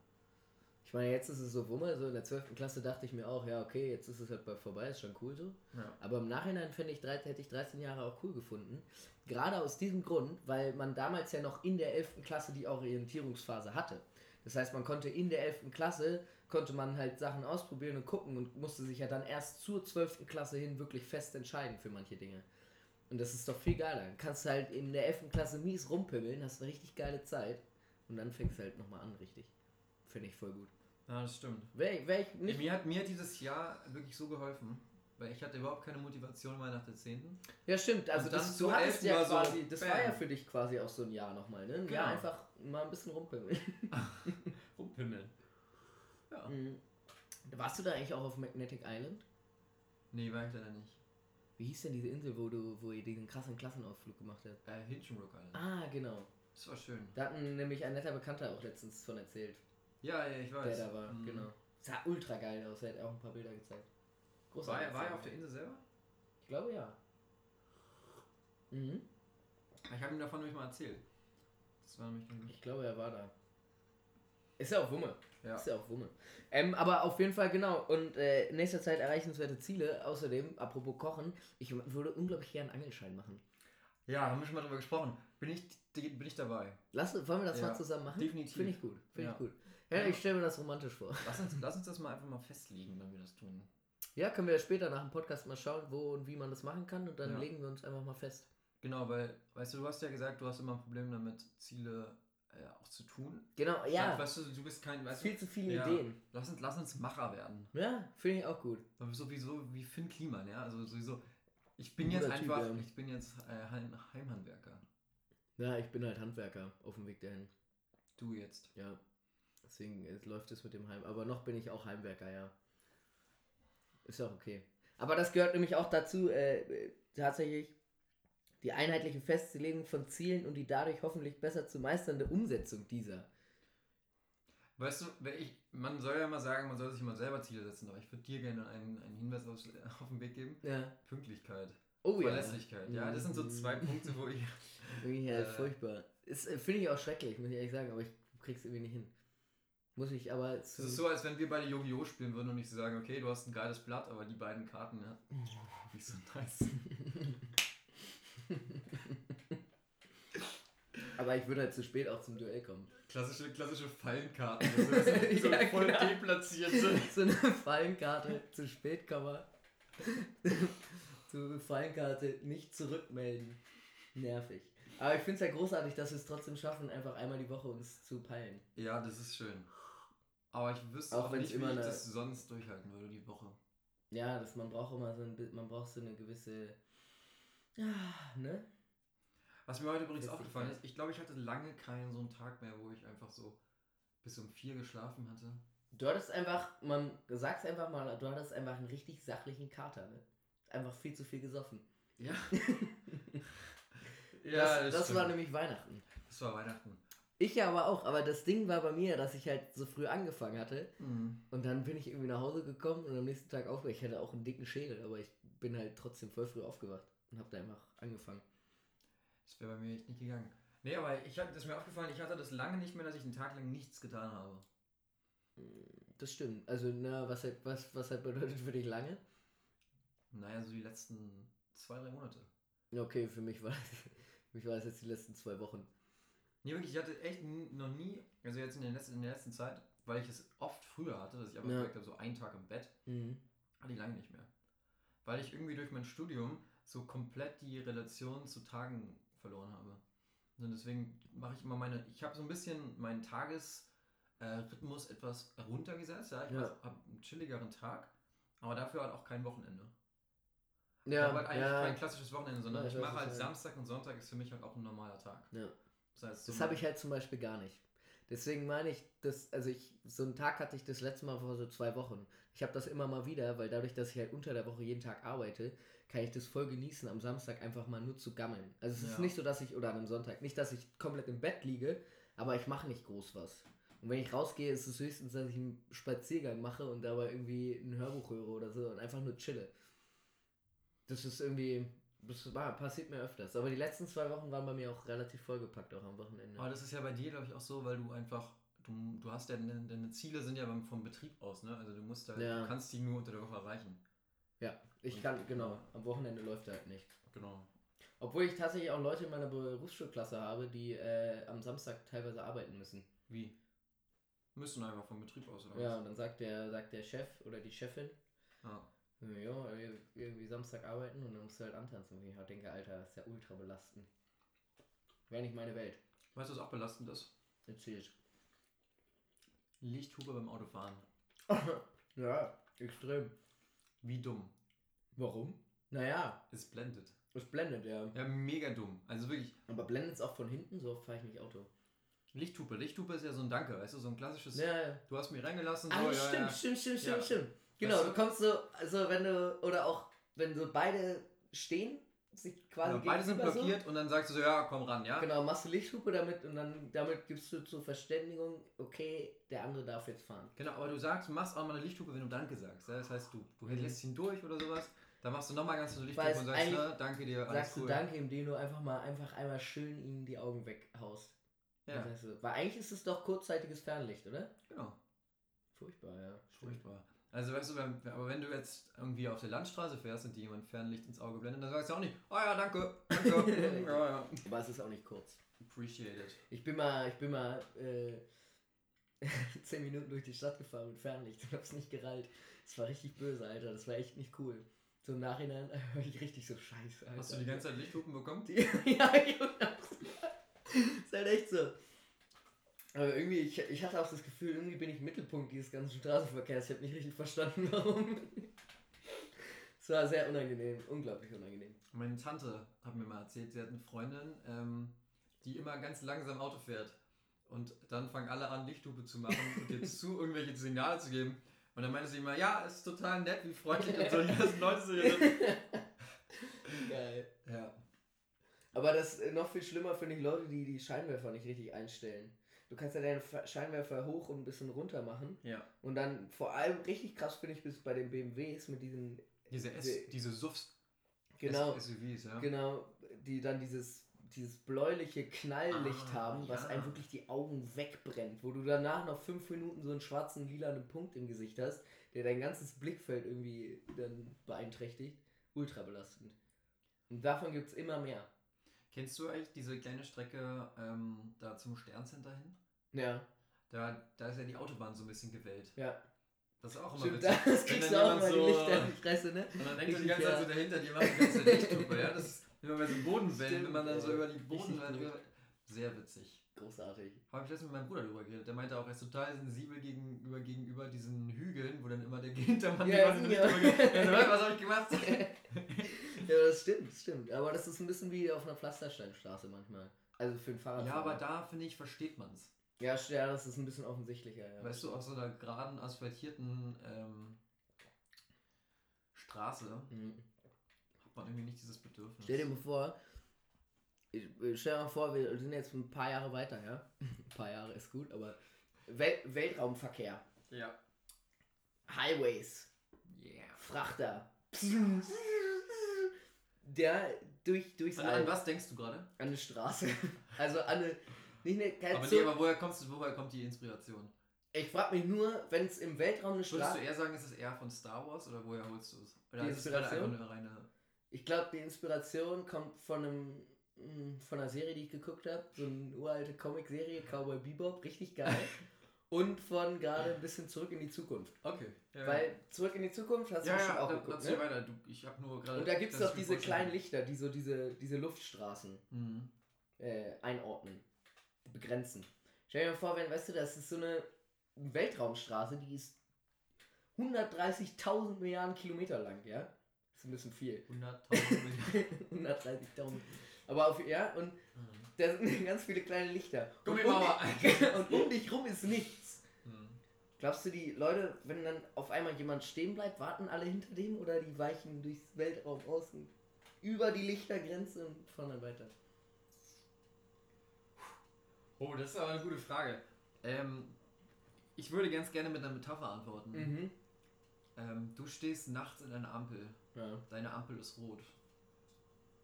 Ich meine, jetzt ist es so Wumme, so in der zwölften Klasse dachte ich mir auch, ja, okay, jetzt ist es halt vorbei, ist schon cool so. Ja. Aber im Nachhinein fände ich, 13 hätte ich 13 Jahre auch cool gefunden. Gerade aus diesem Grund, weil man damals ja noch in der 11. Klasse die Orientierungsphase hatte. Das heißt, man konnte in der 11. Klasse, konnte man halt Sachen ausprobieren und gucken und musste sich ja dann erst zur 12. Klasse hin wirklich fest entscheiden für manche Dinge. Und das ist doch viel geiler. Dann kannst du halt in der 11. Klasse mies rumpimmeln, hast eine richtig geile Zeit, Und dann fängst du halt nochmal an, richtig. Finde ich voll gut. Ja, das stimmt. Ich nicht. Mir hat, mir hat dieses Jahr wirklich so geholfen, weil ich hatte überhaupt keine Motivation mehr nach der 10. Ja, stimmt, also das, du hattest 11. ja war so, quasi, das war bam. ja für dich quasi auch so ein Jahr nochmal, ne? Ein Genau. Jahr einfach mal ein bisschen rumpimmeln. Rumpimmeln. Ja. Mhm. Warst du da eigentlich auch auf Magnetic Island? Nee, war ich leider nicht. Wie hieß denn diese Insel, wo du, wo ihr diesen krassen Klassenausflug gemacht habt? Äh, Hinchinbrook Island. Ah, genau. Das war schön. Da hat nämlich ein netter Bekannter auch letztens von erzählt, Ja, ja, ich weiß. der da war, Mhm. genau. Sah ultra geil aus, er hat auch ein paar Bilder gezeigt. War, er- war er auf der Insel selber? Ich glaube ja. Mhm. Ich habe ihm davon nämlich mal erzählt. Das war nämlich Ich glaube, er war da. Ist ja auch Wumme. Ja. Ist ja auch Wumme. Ähm, aber auf jeden Fall genau. Und äh, in nächster Zeit erreichenswerte Ziele. Außerdem, apropos Kochen, ich würde unglaublich gerne einen Angelschein machen. Ja, haben wir schon mal drüber gesprochen. Bin ich, bin ich dabei. Lass, wollen wir das Ja, mal zusammen machen? definitiv. Finde ich gut. Finde Ja. ich gut. Ja, Ja. ich stelle mir das romantisch vor. Lass uns, lass uns das mal einfach mal festlegen, wenn wir das tun. Ja, können wir später nach dem Podcast mal schauen, wo und wie man das machen kann. Und dann Ja. legen wir uns einfach mal fest. Genau, weil, weißt du, du hast ja gesagt, du hast immer ein Problem damit, Ziele äh, auch zu tun. Genau, ja. Weißt du, du bist kein, weißt Viel du, zu viele Ja. Ideen. lass uns, lass uns Macher werden. Ja, finde ich auch gut. Sowieso wie Finn Kliman, ja, also sowieso. Ich bin Guter jetzt Typ, einfach, ja. ich bin jetzt äh, Heim, Heimhandwerker. Ja, ich bin halt Handwerker auf dem Weg dahin. Du jetzt. Ja. Deswegen läuft es mit dem Heim. Aber noch bin ich auch Heimwerker, ja. Ist auch okay. Aber das gehört nämlich auch dazu, äh, tatsächlich die einheitliche Festlegung von Zielen und die dadurch hoffentlich besser zu meisternde Umsetzung dieser. Weißt du, ich, man soll ja mal sagen, man soll sich mal selber Ziele setzen, aber ich würde dir gerne einen, einen Hinweis auf, auf den Weg geben. Ja. Pünktlichkeit. Oh ja. Verlässlichkeit. Ja, das sind so zwei Mhm. Punkte, wo ich. Wirklich ja, Äh. furchtbar. Äh, Finde ich auch schrecklich, muss ich ehrlich sagen, aber ich krieg's irgendwie nicht hin. Muss ich aber. Es ist so, als wenn wir beide Yu-Gi-Oh! spielen würden und ich sagen, okay, du hast ein geiles Blatt, aber die beiden Karten, ja. Nicht so nice. aber ich würde halt zu spät auch zum Duell kommen. Klassische, klassische Fallenkarten. Also, die so Ja, voll genau. deplatziert sind. so eine Fallenkarte zu spät kommen. zu Fallenkarte nicht zurückmelden. Nervig. Aber ich finde es ja großartig, dass wir es trotzdem schaffen, einfach einmal die Woche uns zu peilen. Ja, das ist schön. Aber ich wüsste Auch auch, nicht, wie ich das sonst durchhalten würde, die Woche. Ja, das, man braucht immer so ein man braucht so eine gewisse. Ja, ne? Was mir heute übrigens aufgefallen ist, ich glaube, ich hatte lange keinen so einen Tag mehr, wo ich einfach so bis um vier geschlafen hatte. Du hattest einfach, man sag's einfach mal, du hattest einfach einen richtig sachlichen Kater, ne? Einfach viel zu viel gesoffen. Ja. das das stimmt. war nämlich Weihnachten. Das war Weihnachten. Ich ja aber auch, aber das Ding war bei mir, dass ich halt so früh angefangen hatte. Mhm. Und dann bin ich irgendwie nach Hause gekommen und am nächsten Tag aufgewacht. Ich hatte auch einen dicken Schädel, aber ich bin halt trotzdem voll früh aufgewacht und habe da einfach angefangen. Das wäre bei mir echt nicht gegangen. Nee, aber ich hatte, das ist mir aufgefallen, ich hatte das lange nicht mehr, dass ich einen Tag lang nichts getan habe. Das stimmt. Also, na, was halt, was, was halt bedeutet für dich lange? Naja, so die letzten zwei, drei Monate. Okay, für mich war für mich war es jetzt die letzten zwei Wochen. Nee, wirklich, ich hatte echt noch nie, also jetzt in der letzten, in der letzten Zeit, weil ich es oft früher hatte, dass ich aber Ja. gemerkt habe, so einen Tag im Bett, Mhm. hatte ich lange nicht mehr. Weil ich irgendwie durch mein Studium so komplett die Relation zu Tagen verloren habe. Und deswegen mache ich immer meine, ich habe so ein bisschen meinen Tagesrhythmus äh, etwas runtergesetzt. Ja, ich Ja. habe einen chilligeren Tag, aber dafür halt auch kein Wochenende. ich Ja, habe halt eigentlich ja, kein klassisches Wochenende, sondern Ja, ich ich mache halt. Samstag und Sonntag ist für mich halt auch ein normaler Tag. ja. Das heißt, Das habe ich halt zum Beispiel gar nicht. Deswegen meine ich, dass, also ich, so einen Tag hatte ich das letzte Mal vor so zwei Wochen. Ich habe das immer mal wieder, weil dadurch, dass ich halt unter der Woche jeden Tag arbeite, kann ich das voll genießen, am Samstag einfach mal nur zu gammeln. Also es ist Ja. nicht so, dass ich, oder an einem Sonntag, nicht, dass ich komplett im Bett liege, aber ich mache nicht groß was. Und wenn ich rausgehe, ist es höchstens, dass ich einen Spaziergang mache und dabei irgendwie ein Hörbuch höre oder so und einfach nur chille. Das ist irgendwie, das passiert mir öfters. Aber die letzten zwei Wochen waren bei mir auch relativ vollgepackt, auch am Wochenende. Aber das ist ja bei dir, glaube ich, auch so, weil du einfach, du, du hast ja, deine, deine Ziele sind ja vom Betrieb aus, ne? Also du musst da, Ja. du kannst die nur unter der Woche erreichen. Ja, ich kann, genau, am Wochenende läuft er halt nicht. Genau. Obwohl ich tatsächlich auch Leute in meiner Berufsschulklasse habe, die äh, am Samstag teilweise arbeiten müssen. Wie? Müssen einfach vom Betrieb aus, oder Ja, und dann sagt der, sagt der Chef oder die Chefin, was? Ja. irgendwie Samstag arbeiten und dann musst du halt antanzen. Und ich denke, Alter, das ist ja ultra belastend. Wäre nicht meine Welt. Weißt du, was auch belastend ist? Erzähl's. Lichthupe beim Autofahren. ja, extrem. Wie dumm. Warum? Naja, Es blendet. es blendet, ja. Ja, mega dumm. Also wirklich, Aber blendet es auch von hinten? So oft fahre ich nicht Auto. Lichthupe. Lichthupe ist ja so ein Danke, weißt du, so ein klassisches. Ja, ja. Du hast mich reingelassen, so, Ah, ja, stimmt, ja. stimmt, stimmt, stimmt, stimmt. Genau, Weißt du? du kommst so, also wenn du, oder auch, wenn so beide stehen, sich quasi Genau, beide sind blockiert und dann sagst du so, ja, komm ran, ja? So. Genau, machst du Lichthupe damit und dann damit gibst du zur Verständigung, okay, der andere darf jetzt fahren. Genau, aber du sagst, machst auch mal eine Lichthupe, wenn du Danke sagst. Ja? Das heißt, du, du Mhm. lässt ihn durch oder sowas. Dann machst du nochmal ganz so eine Lichthupe und sagst, na, danke dir, alles Sagst cool. du Danke, indem du einfach mal einfach einmal schön ihm die Augen weghaust. Ja, sagst du, weil eigentlich ist es doch kurzzeitiges Fernlicht, oder? genau. Furchtbar, ja. Furchtbar. Also weißt du, wenn, aber wenn du jetzt irgendwie auf der Landstraße fährst und dir jemand Fernlicht ins Auge blendet, dann sagst du auch nicht, oh ja, danke, danke, ja, ja. Aber es ist auch nicht kurz. Appreciate it. Ich bin mal, ich bin mal äh, zehn Minuten durch die Stadt gefahren mit Fernlicht und hab's nicht gerallt. Das war richtig böse, Alter. Das war echt nicht cool. So im Nachhinein war ich richtig so scheiße, Alter. Hast du die ganze Zeit Lichthupen bekommen? Ja, Junge. ist halt echt so. Aber irgendwie, ich, ich hatte auch das Gefühl, irgendwie bin ich Mittelpunkt dieses ganzen Straßenverkehrs. Ich habe nicht richtig verstanden, warum. Es war sehr unangenehm, unglaublich unangenehm. Meine Tante hat mir mal erzählt, sie hat eine Freundin, ähm, die immer ganz langsam Auto fährt. Und dann fangen alle an, Lichthupe zu machen und dir zu irgendwelche Signale zu geben. Und dann meinte sie immer, ja, ist total nett, wie freundlich und so. Die ganzen Leute so. Geil. Ja. Aber das äh, noch viel schlimmer finde ich Leute, die die Scheinwerfer nicht richtig einstellen. Du kannst ja deinen Fa- Scheinwerfer hoch und ein bisschen runter machen. Ja. Und dann vor allem richtig krass finde ich bis bei den BMWs mit diesen, Diese, S, Die- diese SUVs, genau, S SUVs, ja. genau, die dann dieses, dieses bläuliche Knalllicht Ah, haben, was ja. einem wirklich die Augen wegbrennt. Wo du danach noch fünf Minuten so einen schwarzen, lilanen Punkt im Gesicht hast, der dein ganzes Blickfeld irgendwie dann beeinträchtigt. Ultra belastend. Und davon gibt es immer mehr. Kennst du eigentlich diese kleine Strecke ähm, da zum Sterncenter hin? Ja, Da, da ist ja die Autobahn so ein bisschen gewellt. ja. Das ist auch immer Stimmt, witzig. das kriegst du auch jemand mal die so- Lichter in die Fresse, ne? Und dann denkt er die ganze Zeit ja. so dahinter, die machen die ganze Lichthupe, ja? Das ist immer bei so Bodenwellen, wenn man dann so über die Bodenwellen. gut. Sehr witzig. Großartig. Habe ich letztens mit meinem Bruder drüber geredet. Der meinte auch, er ist total sensibel gegenüber, gegenüber diesen Hügeln, wo dann immer der Hintermann Ja, die ja. So, "Was, habe ich gemacht? Ja, das stimmt, das stimmt. Aber das ist ein bisschen wie auf einer Pflastersteinstraße manchmal. Also für ein Fahrrad. ja, aber da, finde ich, versteht man es. Ja, ja, das ist ein bisschen offensichtlicher. Ja. Weißt du, auf so einer geraden, asphaltierten ähm, Straße Mhm. hat man irgendwie nicht dieses Bedürfnis. Stell dir mal vor, ich, stell dir mal vor, wir sind jetzt ein paar Jahre weiter, ja? ein paar Jahre ist gut, aber Wel Weltraumverkehr, Ja. Highways, Yeah. Frachter, der durch, durchs An, an was denkst du gerade? an eine Straße. Also an eine, nicht eine, Aber, nee, aber woher, kommst du, woher kommt die Inspiration? Ich frage mich nur, wenn es im Weltraum eine Würdest Straße du eher sagen, ist es eher von Star Wars oder woher holst du es? Oder Die ist es gerade einfach Inspiration? eine reine. Ich glaube, die Inspiration kommt von einem mh, von einer Serie, die ich geguckt habe, so eine uralte Comic-Serie, Cowboy Bebop, richtig geil. Und von gerade ein bisschen zurück in die Zukunft. Okay. Ja, Weil zurück in die Zukunft hast du ja, auch da, geguckt, ne? weiter. Du, ich habe nur gerade. Und da gibt es doch diese kleinen Lichter, die so diese, diese Luftstraßen Mhm. äh, einordnen, begrenzen. Stell dir mal vor, wenn, weißt du, das ist so eine Weltraumstraße, die ist 130.000 Milliarden Kilometer lang, ja? Das ist ein bisschen viel. 100.000 Millionen. 130.000. Aber auf, ja, und Mhm. da sind ganz viele kleine Lichter. Und um, dich, und um dich rum ist nichts. Mhm. Glaubst du, die Leute, wenn dann auf einmal jemand stehen bleibt, warten alle hinter dem oder die weichen durchs Weltraum außen über die Lichtergrenze und fahren dann weiter? Oh, das ist aber eine gute Frage. Ähm, ich würde ganz gerne mit einer Metapher antworten. Mhm. Ähm, du stehst nachts in einer Ampel. Ja. Deine Ampel ist rot.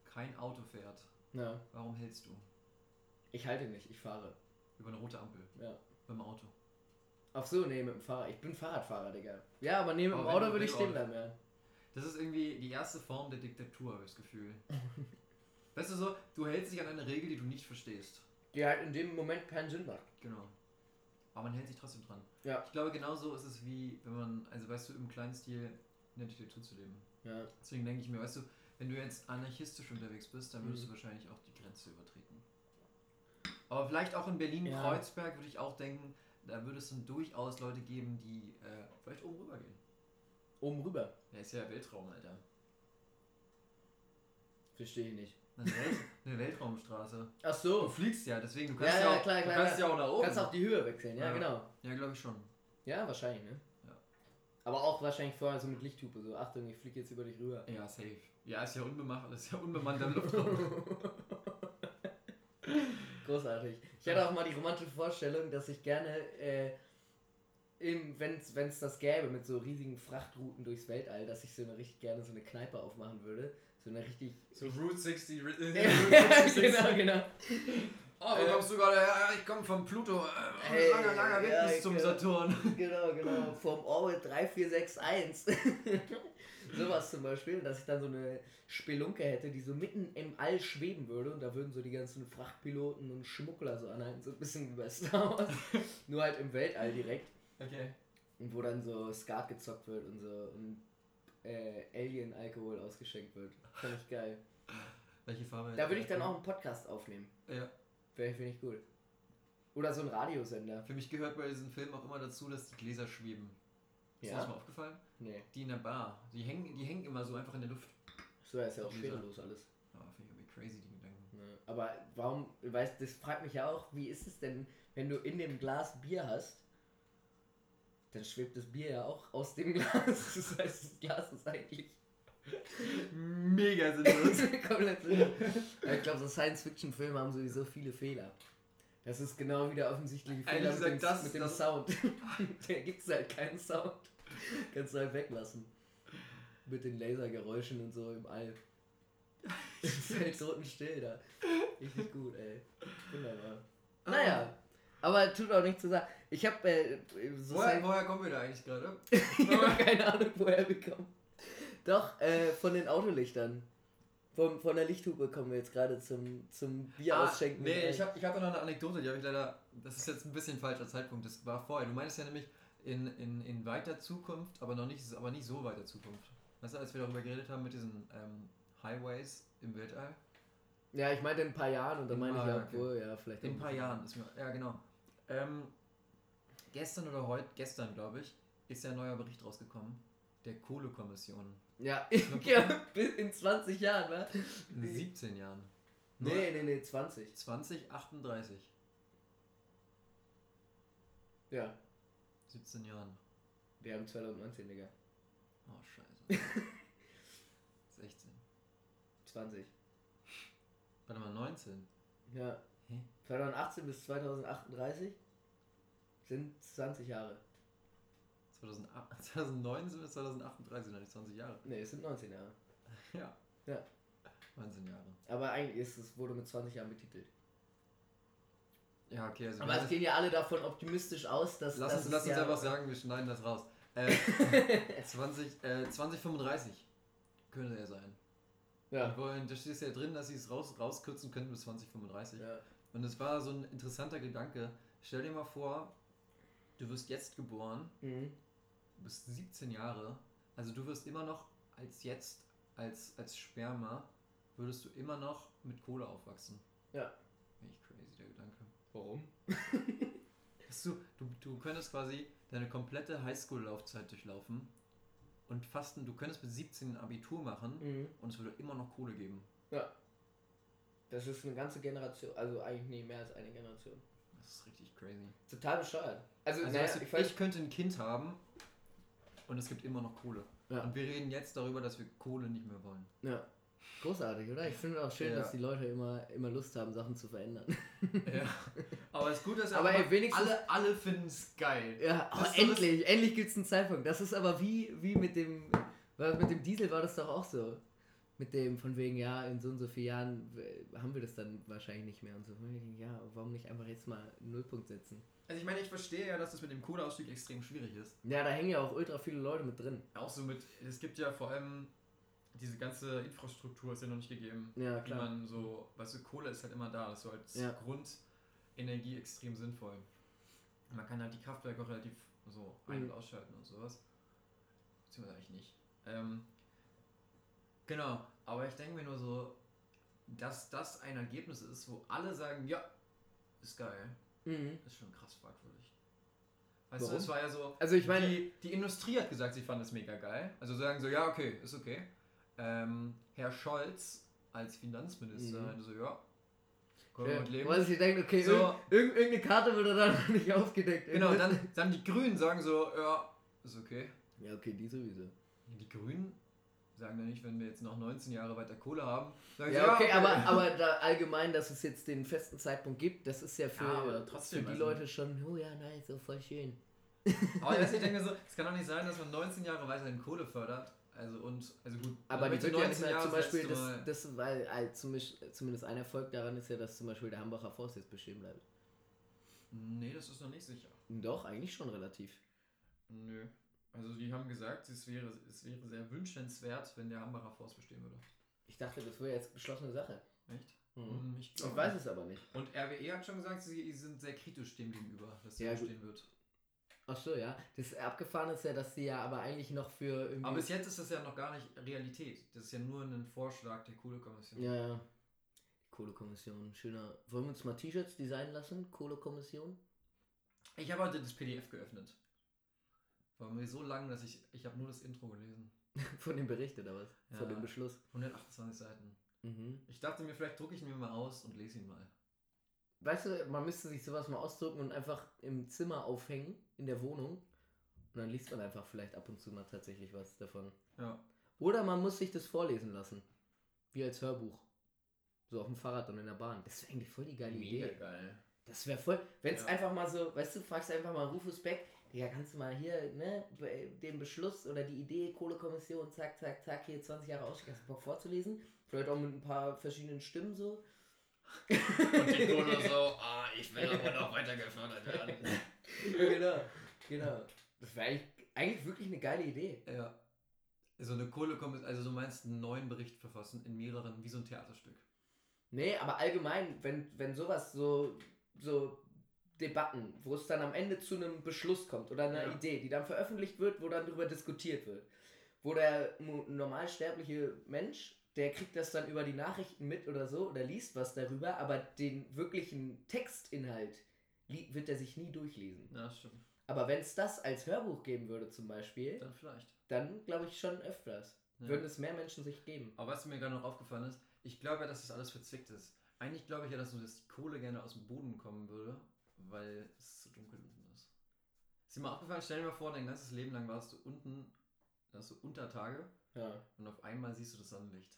Kein Auto fährt. ja. Warum hältst du? Ich halte nicht, ich fahre. Über eine rote Ampel. Ja. Beim Auto. Ach so, nee, mit dem Fahrrad. Ich bin Fahrradfahrer, Digga. Ja, aber nee, mit dem Auto würde ich stehen bleiben, ja. Das ist irgendwie die erste Form der Diktatur, habe ich das Gefühl. weißt du so, du hältst dich an eine Regel, die du nicht verstehst. Die halt in dem Moment keinen Sinn macht. Genau. Aber man hält sich trotzdem dran. Ja. Ich glaube, genauso ist es wie, wenn man, also weißt du, im kleinen Stil in der Diktatur zu leben. Ja. Deswegen denke ich mir, weißt du, wenn du jetzt anarchistisch unterwegs bist, dann würdest Mhm. du wahrscheinlich auch die Grenze übertreten. Aber vielleicht auch in Ja. Berlin-Kreuzberg würde ich auch denken, da würde es dann durchaus Leute geben, die äh, vielleicht oben rüber gehen. Oben rüber. Ja, ist ja Weltraum, Alter. Verstehe ich nicht. Eine, Welt, eine Weltraumstraße. Ach Du so. fliegst ja, deswegen, du Ja, kannst ja, ja, auch, klar, du klar, kannst ja. ja auch nach Du oben. kannst auch die Höhe wechseln, ja, Ja. genau. ja, glaube ich schon. Ja, wahrscheinlich, ne? Ja. Aber auch wahrscheinlich vorher so mit Lichthupe, so Achtung, ich fliege jetzt über dich rüber. Ja, safe. Ja, ist ja unbemacht, ist ja unbemannter Luftraum. Großartig. Ich hatte auch mal die romantische Vorstellung, dass ich gerne, äh, wenn es das gäbe, mit so riesigen Frachtrouten durchs Weltall, dass ich so eine richtig gerne so eine Kneipe aufmachen würde. So eine richtig. so Route 60. Route genau, genau. Oh, wo Äh, kommst du gerade her? Ja, ich komme vom Pluto. Äh, langer, langer Weg ja, bis zum genau. Saturn. Genau, genau. Vom Orbit 3461. Sowas zum Beispiel, dass ich dann so eine Spelunke hätte, die so mitten im All schweben würde und da würden so die ganzen Frachtpiloten und Schmuggler so anhalten, so ein bisschen wie bei Star Wars. Nur halt im Weltall direkt. Okay. Und wo dann so Skat gezockt wird und so und äh, Alien-Alkohol ausgeschenkt wird. Fand ich geil. Welche Farbe? Da würde ich dann auch einen Podcast aufnehmen. Ja. Wäre finde ich gut. Oder so ein Radiosender. Für mich gehört bei diesen Filmen auch immer dazu, dass die Gläser schweben. Ist dir das Ja? mal aufgefallen? Nee. Die in der Bar. Die hängen, die hängen immer so einfach in der Luft. So, ist ja auch schwerelos alles. Ah, finde ich irgendwie crazy, die Gedanken. Ne? Aber warum, weißt das fragt mich ja auch, wie ist es denn, wenn du in dem Glas Bier hast, dann schwebt das Bier ja auch aus dem Glas. Das heißt, das Glas ist eigentlich Mega sinnlos. komplett sinnlos. Ich glaube, so Science-Fiction-Filme haben sowieso viele Fehler. Das ist genau wie der offensichtliche Fehler mit dem, das- mit dem das- Sound. da gibt es halt keinen Sound. Kannst du halt weglassen. Mit den Lasergeräuschen und so im All. Es ist halt totenstill da. Richtig gut, ey. Wunderbar. Naja, aber tut auch nichts zu sagen. Ich hab äh, so Woher, woher kommen wir da eigentlich gerade? ich habe keine Ahnung, woher wir kommen. Doch, äh, von den Autolichtern. Von, von der Lichthupe kommen wir jetzt gerade zum, zum Bier Ah, ausschenken. nee, ich habe ich hab da noch eine Anekdote, die habe ich leider. Das ist jetzt ein bisschen falscher Zeitpunkt, das war vorher. Du meinst ja nämlich in, in, in weiter Zukunft, aber noch nicht, aber nicht so weiter Zukunft. Weißt du, als wir darüber geredet haben mit diesen ähm, Highways im Weltall? Ja, ich meinte in ein paar Jahren und dann meine ich ja, okay. obwohl, ja, vielleicht. In ein paar Jahren ist mir. Ja, genau. Ähm, gestern oder heute, gestern glaube ich, ist ja ein neuer Bericht rausgekommen. Der Kohlekommission. Ja, in 20 Jahren, ne? In Nee. 17 Jahren. Nee, nee, nee, 20. 2038. Ja, 17 Jahren. wir haben 2019, Digga. Oh, scheiße. 16. 20. Warte mal, 19. Ja. Hä? 2018 bis 2038 sind 20 Jahre. 2008, 2019 bis 2038 sind eigentlich 20 Jahre. Nee, es sind 19 Jahre. Ja. Ja. 19 Jahre. Aber eigentlich ist es, wurde mit 20 Jahren betitelt. Ja, okay, also Aber es gehen ja alle davon optimistisch aus, dass lass dass uns, es lass uns ja- einfach sagen, wir schneiden das raus. Äh, 20, äh, 2035 könnte er sein. Ja. Und wollen, da steht ja drin, dass sie es raus, rauskürzen könnten bis 2035. ja. Und es war so ein interessanter Gedanke. Stell dir mal vor, du wirst jetzt geboren, Mhm. du bist 17 Jahre, also du wirst immer noch als jetzt, als, als Sperma, würdest du immer noch mit Kohle aufwachsen. Ja. Echt crazy, der Gedanke. Warum? Du, du, du könntest quasi deine komplette Highschool-Laufzeit durchlaufen und fast, du könntest mit 17 ein Abitur machen Mhm. und es würde immer noch Kohle geben. Ja. Das ist eine ganze Generation, also eigentlich nee, mehr als eine Generation. Das ist richtig crazy. Total bescheuert. Also, Also naja, weißt du, ich ich könnte ein Kind haben und es gibt immer noch Kohle. Ja. Und wir reden jetzt darüber, dass wir Kohle nicht mehr wollen. ja. Großartig, oder? Ich finde auch schön, Ja. dass die Leute immer, immer Lust haben, Sachen zu verändern. Ja. Aber es ist gut, dass Aber ey, wenigstens- alle, alle finden es geil. Ja, so endlich, endlich gibt es einen Zeitpunkt. Das ist aber wie, wie mit dem, mit dem Diesel war das doch auch so. Mit dem, von wegen, ja, in so und so vielen Jahren haben wir das dann wahrscheinlich nicht mehr und so. Ja, warum nicht einfach jetzt mal einen Nullpunkt setzen? Also ich meine, ich verstehe ja, dass das mit dem Kohleausstieg extrem schwierig ist. Ja, da hängen ja auch ultra viele Leute mit drin. Auch so mit, es gibt ja vor allem, diese ganze Infrastruktur ist ja noch nicht gegeben. Ja, wie klar. man so, weißt du, Kohle ist halt immer da, das ist so als Ja. Grundenergie extrem sinnvoll. Man kann halt die Kraftwerke auch relativ so ein- Mhm. und ausschalten und sowas. Beziehungsweise eigentlich nicht. Ähm, genau, aber ich denke mir nur so, dass das ein Ergebnis ist, wo alle sagen, ja, ist geil. Mhm. Ist schon krass fragwürdig. Weißt Warum? du, es war ja so. Also ich meine- die, die Industrie hat gesagt, sie fand es mega geil. Also sagen so, ja, okay, ist okay. Ähm, Herr Scholz als Finanzminister Mhm. meinte so, ja, können Ja, leben. weil sie denkt, okay, So. irg irgend- irgendeine Karte wird dann noch nicht aufgedeckt. Genau, dann, dann die Grünen sagen so, ja, ist okay. Ja, okay, die sowieso. Die Grünen sagen dann nicht, wenn wir jetzt noch 19 Jahre weiter Kohle haben, sagen Ja, okay, aber, aber da allgemein, dass es jetzt den festen Zeitpunkt gibt, das ist ja für, Ja, trotzdem, für die also- Leute schon, oh ja, nice, so voll schön. Aber ich weiß, ich denke so, es kann doch nicht sein, dass man 19 Jahre weiterhin Kohle fördert. Also und, also gut. Aber die wird ja nicht mehr, zum das Beispiel, das, das weil zumindest, zumindest ein Erfolg daran ist ja, dass zum Beispiel der Hambacher Forst jetzt bestehen bleibt. Nee, das ist noch nicht sicher. Doch, eigentlich schon relativ. Nö. Also die haben gesagt, es wäre, es wäre sehr wünschenswert, wenn der Hambacher Forst bestehen würde. Ich dachte, das wäre jetzt beschlossene Sache. Echt? Mhm. Hm, Ich, Ich weiß es aber nicht. Und RWE hat schon gesagt, sie sind sehr kritisch dem gegenüber, dass sie Ja, bestehen wird. Ach so, ja. Das Abgefahren ist ja, dass sie ja aber eigentlich noch für irgendwie. Aber bis jetzt ist das ja noch gar nicht Realität. Das ist ja nur ein Vorschlag der Kohlekommission. Ja, ja. Kohlekommission, schöner. Wollen wir uns mal T-Shirts designen lassen? Kohlekommission? Ich habe heute das PDF geöffnet. War mir so lang, dass ich, ich habe nur das Intro gelesen. Von dem Bericht oder was? Von Ja. dem Beschluss. 128 Seiten. Mhm. Ich dachte mir, vielleicht drucke ich ihn mir mal aus und lese ihn mal. Weißt du, man müsste sich sowas mal ausdrucken und einfach im Zimmer aufhängen, in der Wohnung. Und dann liest man einfach vielleicht ab und zu mal tatsächlich was davon. Ja. Oder man muss sich das vorlesen lassen. Wie als Hörbuch. So auf dem Fahrrad und in der Bahn. Das wäre eigentlich voll die geile Idee. geil. Das wäre voll. Wenn es Ja. einfach mal so, weißt du, fragst einfach mal Rufus Beck, ja, kannst du mal hier, ne, den Beschluss oder die Idee, Kohlekommission, zack, zack, zack, hier 20 Jahre Ausstieg, hast du Bock vorzulesen? Vielleicht auch mit ein paar verschiedenen Stimmen so. Und die Kohle so, ah, ich will aber noch weiter gefördert werden. genau, genau. Das wäre eigentlich, eigentlich wirklich eine geile Idee. ja. So eine Kohlekommission, also du meinst einen neuen Bericht verfassen in mehreren, wie so ein Theaterstück. Nee, aber allgemein, wenn, wenn sowas so, so Debatten, wo es dann am Ende zu einem Beschluss kommt oder einer Ja. Idee, die dann veröffentlicht wird, wo dann darüber diskutiert wird, wo der normalsterbliche Mensch, der kriegt das dann über die Nachrichten mit oder so oder liest was darüber, aber den wirklichen Textinhalt wird er sich nie durchlesen. Ja, das stimmt. Aber wenn es das als Hörbuch geben würde zum Beispiel, Dann vielleicht. dann glaube ich schon öfters. Ja. Würden es mehr Menschen sich geben. Aber was mir gerade noch aufgefallen ist, ich glaube ja, dass das alles verzwickt ist. Eigentlich glaube ich ja, dass dass die Kohle gerne aus dem Boden kommen würde, weil es zu dunkel unten ist. Ist dir mal aufgefallen, stell dir mal vor, dein ganzes Leben lang warst du unten, hast du Untertage Ja. und auf einmal siehst du das Sonnenlicht.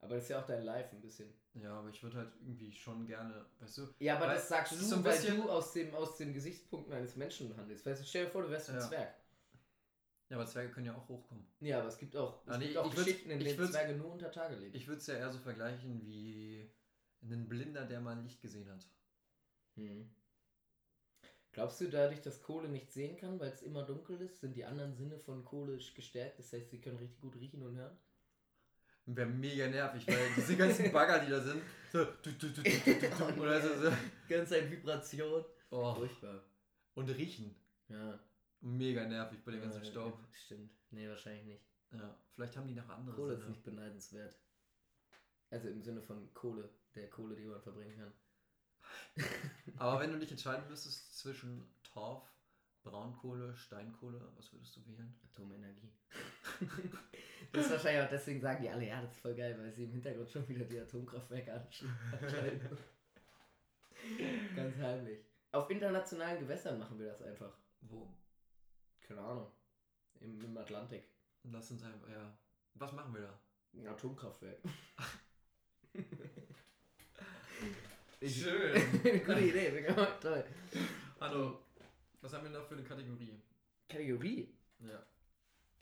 Aber das ist ja auch dein Life ein bisschen. Ja, aber ich würde halt irgendwie schon gerne, weißt du, Ja, aber Weil das sagst das du, so weil du aus dem, aus den Gesichtspunkten eines Menschen handelst. Weißt du, stell dir vor, du wärst ein Ja. Zwerg. ja, aber Zwerge können ja auch hochkommen. Ja, aber es gibt auch, es nee, gibt auch Geschichten, in denen Zwerge nur unter Tage leben. Ich würde es ja eher so vergleichen wie einen Blinder, der mal Licht gesehen hat. Hm. Glaubst du, dadurch, dass Kohle nicht sehen kann, weil es immer dunkel ist, sind die anderen Sinne von Kohle gestärkt? Das heißt, sie können richtig gut riechen und hören? Wäre mega nervig, weil diese ganzen Bagger, die da sind, so, du, du, du, du, oder so, so. Ganz Zeit Vibration. Oh. Furchtbar. Und riechen. Ja. Mega nervig bei dem ganzen Ja, Staub. Stimmt. Nee, wahrscheinlich nicht. Ja, vielleicht haben die noch andere Kohle ist Sinne. nicht beneidenswert. Also im Sinne von Kohle, der Kohle, die man verbringen kann. Aber wenn du dich entscheiden müsstest zwischen Torf, Braunkohle, Steinkohle, was würdest du wählen? Atomenergie. das ist wahrscheinlich auch deswegen sagen die alle, ja, das ist voll geil, weil sie im Hintergrund schon wieder die Atomkraftwerke ansch- anschalten. Ganz heimlich. Auf internationalen Gewässern machen wir das einfach. Wo? Keine Ahnung. Im, im Atlantik. Lass uns einfach, ja. Was machen wir da? Ein Atomkraftwerk. Schön. Gute Idee, sogar toll. Hallo. Was haben wir noch für eine Kategorie? Kategorie? Ja.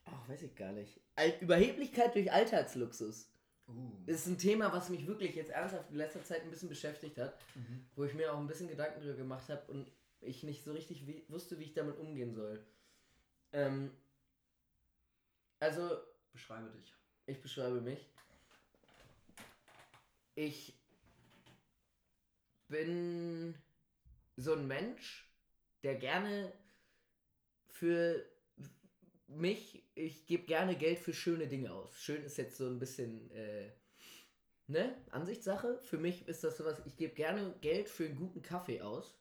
Ach, weiß ich gar nicht. Al Überheblichkeit durch Alltagsluxus. Uh. Das ist ein Thema, was mich wirklich jetzt ernsthaft in letzter Zeit ein bisschen beschäftigt hat. Mhm. wo ich mir auch ein bisschen Gedanken drüber gemacht habe und ich nicht so richtig wusste, wie ich damit umgehen soll. Ähm, also, Beschreibe dich. ich beschreibe mich. Ich bin so ein Mensch, der gerne für mich, ich gebe gerne Geld für schöne Dinge aus. Schön ist jetzt so ein bisschen äh, ne, Ansichtssache. Für mich ist das sowas, ich gebe gerne Geld für einen guten Kaffee aus,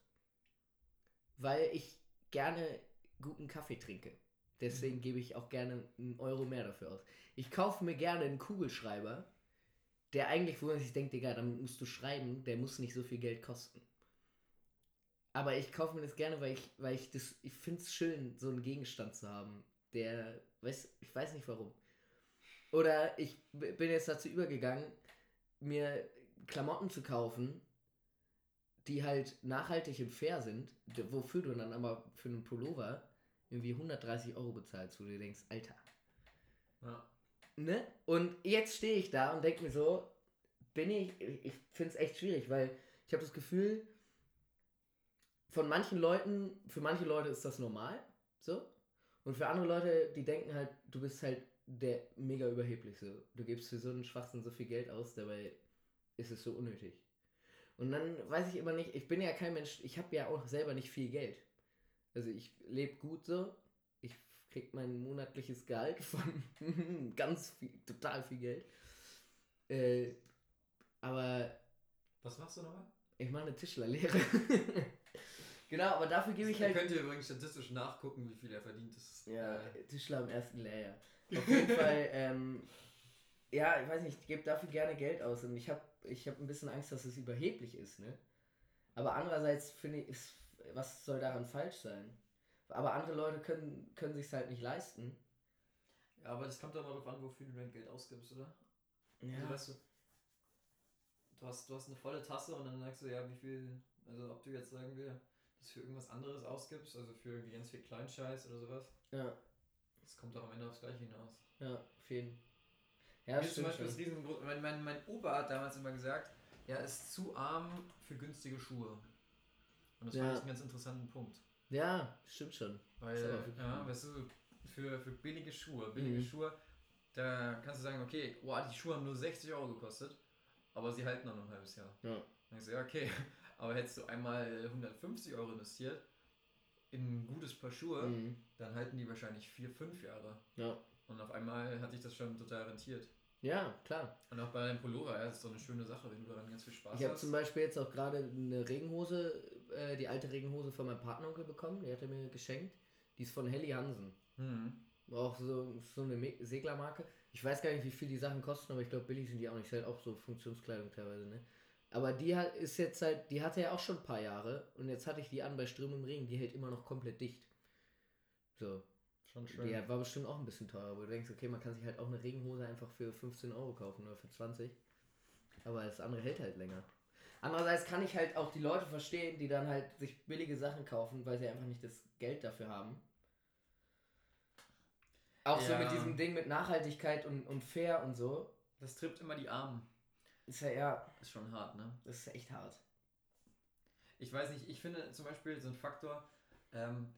weil ich gerne guten Kaffee trinke. Deswegen Mhm. gebe ich auch gerne einen Euro mehr dafür aus. Ich kaufe mir gerne einen Kugelschreiber, der eigentlich, wo man sich denkt, Digga, dann musst du schreiben, der muss nicht so viel Geld kosten. Aber ich kaufe mir das gerne, weil ich, weil ich das, ich finde es schön, so einen Gegenstand zu haben, der, weiß, ich weiß nicht warum. Oder ich bin jetzt dazu übergegangen, mir Klamotten zu kaufen, die halt nachhaltig und fair sind, wofür du dann aber für einen Pullover irgendwie 130 Euro bezahlst, wo du dir denkst, Alter. Ja. Ne? Und jetzt stehe ich da und denke mir so, bin ich, ich finde es echt schwierig, weil ich habe das Gefühl, von manchen Leuten, für manche Leute ist das normal, so. Und für andere Leute, die denken halt, du bist halt der mega überheblich. Du gibst für so einen Schwachsinn so viel Geld aus, dabei ist es so unnötig. Und dann weiß ich immer nicht, ich bin ja kein Mensch, ich habe ja auch selber nicht viel Geld. Also ich lebe gut so, ich krieg mein monatliches Gehalt von ganz viel, total viel Geld. Äh, aber Was machst du nochmal? ich mache eine Tischlerlehre. genau, aber dafür gebe ich halt. könnt ihr übrigens statistisch nachgucken, wie viel er verdient. Ist, Ja, äh, Tischler im ersten Lehrjahr. Auf jeden Fall, ähm, ja, ich weiß nicht, ich gebe dafür gerne Geld aus und ich habe ich hab ein bisschen Angst, dass es überheblich ist, ne? Aber andererseits finde ich, was soll daran falsch sein? Aber andere Leute können, können sich halt nicht leisten. ja, aber das kommt doch mal darauf an, wofür du dein Geld ausgibst, oder? Also, weißt du, du hast, du hast eine volle Tasse und dann sagst du, ja, wie viel, also ob du jetzt sagen wir, das für irgendwas anderes ausgibst, also für irgendwie ganz viel Kleinscheiß oder sowas, Ja, das kommt doch am Ende aufs Gleiche hinaus. ja, auf jeden Ja, Ja, Mir ist zum Beispiel schon. das mein, mein, mein Opa hat damals immer gesagt, er ist zu arm für günstige Schuhe. Und das Ja. fand ich einen ganz interessanten Punkt. Ja, stimmt schon. Weil, ja, weißt du, für, für billige Schuhe, billige Mhm. Schuhe, da kannst du sagen, okay, boah, die Schuhe haben nur 60 Euro gekostet, aber sie halten noch ein halbes Jahr. Ja. Dann denkst du, ja, okay, aber hättest du einmal 150 Euro investiert in ein gutes Paar Schuhe, Mhm. dann halten die wahrscheinlich 4, 5 Jahre. Ja. Und auf einmal hat sich das schon total rentiert. Ja, klar. Und auch bei deinem Pullover, ja, das ist so eine schöne Sache, wenn du daran ganz viel Spaß Ich habe hast. zum Beispiel jetzt auch gerade eine Regenhose, äh, die alte Regenhose von meinem Partneronkel bekommen. Die hat er mir geschenkt. Die ist von Helly Hansen. Mhm. Auch so, so eine Seglermarke. Ich weiß gar nicht, wie viel die Sachen kosten, aber ich glaube, billig sind die auch nicht. Ist halt auch so Funktionskleidung teilweise, ne? Aber die hat, ist jetzt halt, die hatte ja auch schon ein paar Jahre und jetzt hatte ich die an bei Strömen im Regen. Die hält immer noch komplett dicht. So. Schon schön. Die war bestimmt auch ein bisschen teurer, wo du denkst, okay, man kann sich halt auch eine Regenhose einfach für 15 Euro kaufen oder für 20. Aber das andere hält halt länger. Andererseits kann ich halt auch die Leute verstehen, die dann halt sich billige Sachen kaufen, weil sie einfach nicht das Geld dafür haben. Auch so Ja. mit diesem Ding mit Nachhaltigkeit und, und fair und so. Das trifft immer die Armen. Ist ja, ja, Ist schon hart, ne? das ist echt hart. Ich weiß nicht, ich finde zum Beispiel so ein Faktor, ähm,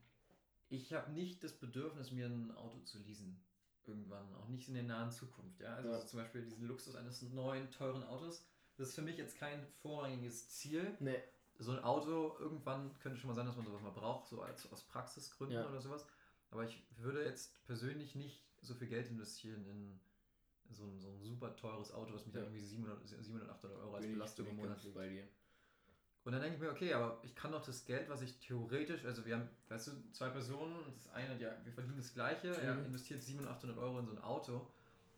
ich habe nicht das Bedürfnis, mir ein Auto zu leasen. Irgendwann, auch nicht in der nahen Zukunft. Ja? Also Ja. zum Beispiel diesen Luxus eines neuen, teuren Autos. Das ist für mich jetzt kein vorrangiges Ziel. Ne, So ein Auto, irgendwann könnte schon mal sein, dass man sowas mal braucht, so als aus Praxisgründen Ja. oder sowas. Aber ich würde jetzt persönlich nicht so viel Geld investieren in so ein, so ein super teures Auto, was mich Ja. dann irgendwie 700, 700 800 Euro als Belastung im Monat liegt. bei dir. Und dann denke ich mir, okay, aber ich kann doch das Geld, was ich theoretisch, also wir haben, weißt du, zwei Personen, das eine, ja, wir verdienen das Gleiche, er Mhm. investiert 700, 800 Euro in so ein Auto.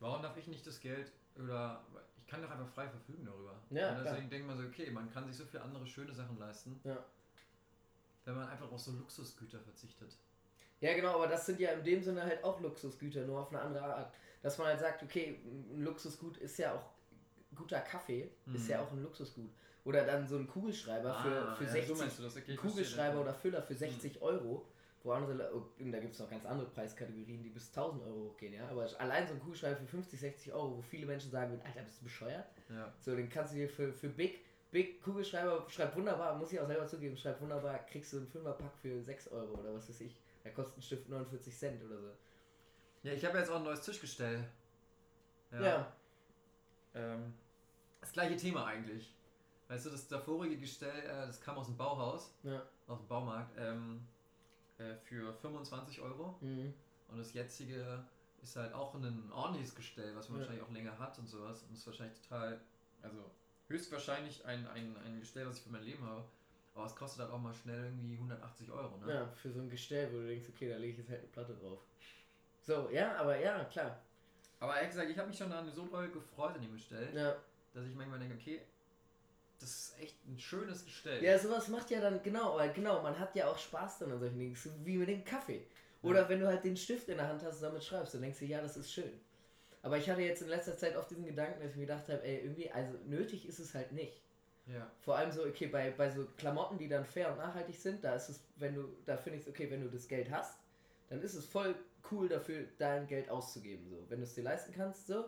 Warum darf ich nicht das Geld oder ich kann doch einfach frei verfügen darüber. Ja, Und klar. deswegen denke ich mir so, okay, man kann sich so viele andere schöne Sachen leisten, Ja. wenn man einfach auf so Luxusgüter verzichtet. Ja, genau, aber das sind ja in dem Sinne halt auch Luxusgüter, nur auf eine andere Art. Dass man halt sagt, okay, ein Luxusgut ist ja auch guter Kaffee, ist Mhm. ja auch ein Luxusgut. Oder dann so ein Kugelschreiber für, für Ah, ja, 60 so das, okay, Kugelschreiber oder Füller für 60 Euro, wo andere, oh, da gibt es noch ganz andere Preiskategorien, die bis 1000 Euro hochgehen, ja. Aber allein so ein Kugelschreiber für 50, 60 Euro, wo viele Menschen sagen würden, Alter, bist du bescheuert? Ja. So, den kannst du dir für, für Big, Big Kugelschreiber, schreibt wunderbar, muss ich auch selber zugeben, schreibt wunderbar, kriegst du einen Fünferpack für 6 Euro oder was weiß ich. Da kostet ein Stift 49 Cent oder so. ja, ich habe jetzt auch ein neues Tischgestell. Ja. Ähm, das gleiche Thema eigentlich. Weißt du, das davorige Gestell, äh, das kam aus dem Bauhaus, Ja. aus dem Baumarkt, ähm, äh, für 25 Euro. Mhm. Und das jetzige ist halt auch ein ordentliches Gestell, was man Ja. wahrscheinlich auch länger hat und sowas. Und ist wahrscheinlich total also höchstwahrscheinlich ein, ein, ein Gestell, was ich für mein Leben habe. Aber es kostet halt auch mal schnell irgendwie 180 Euro, ne? Ja, für so ein Gestell, wo du denkst, okay, da lege ich jetzt halt eine Platte drauf. So, ja, aber ja, klar. Aber ehrlich gesagt, ich habe mich schon dann so doll gefreut an dem Gestell, Ja. dass ich manchmal denke, okay, das ist echt ein schönes Gestell. Ja, sowas macht ja dann, genau, weil genau, man hat ja auch Spaß dann an solchen Dingen, wie mit dem Kaffee. Oder Ja. wenn du halt den Stift in der Hand hast und damit schreibst, dann denkst du, ja, das ist schön. Aber ich hatte jetzt in letzter Zeit oft diesen Gedanken, dass ich mir gedacht habe, ey, irgendwie, also nötig ist es halt nicht. Ja. Vor allem so, okay, bei, bei so Klamotten, die dann fair und nachhaltig sind, da ist es, wenn du, da finde ich es okay, wenn du das Geld hast, dann ist es voll cool dafür, dein Geld auszugeben, so. Wenn du es dir leisten kannst, so.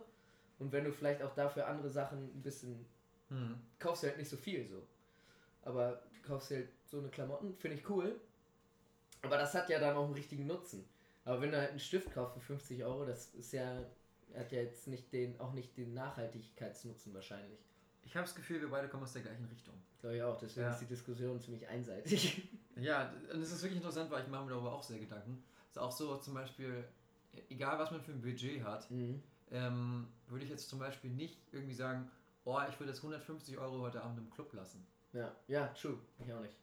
Und wenn du vielleicht auch dafür andere Sachen ein bisschen Hm. kaufst du halt nicht so viel so. Aber kaufst du halt so eine Klamotten, finde ich cool. Aber das hat ja dann auch einen richtigen Nutzen. Aber wenn du halt einen Stift kaufst für 50 Euro, das ist ja, hat ja jetzt nicht den, auch nicht den Nachhaltigkeitsnutzen wahrscheinlich. Ich habe das Gefühl, wir beide kommen aus der gleichen Richtung. Glaube ich auch, deswegen Ja. ist die Diskussion ziemlich einseitig. Ja, und es ist wirklich interessant, weil ich mache mir darüber auch sehr Gedanken. Ist auch so zum Beispiel, egal was man für ein Budget hat, mhm. ähm, würde ich jetzt zum Beispiel nicht irgendwie sagen, oh, ich will jetzt 150 Euro heute Abend im Club lassen. Ja, ja, true. Ich auch nicht.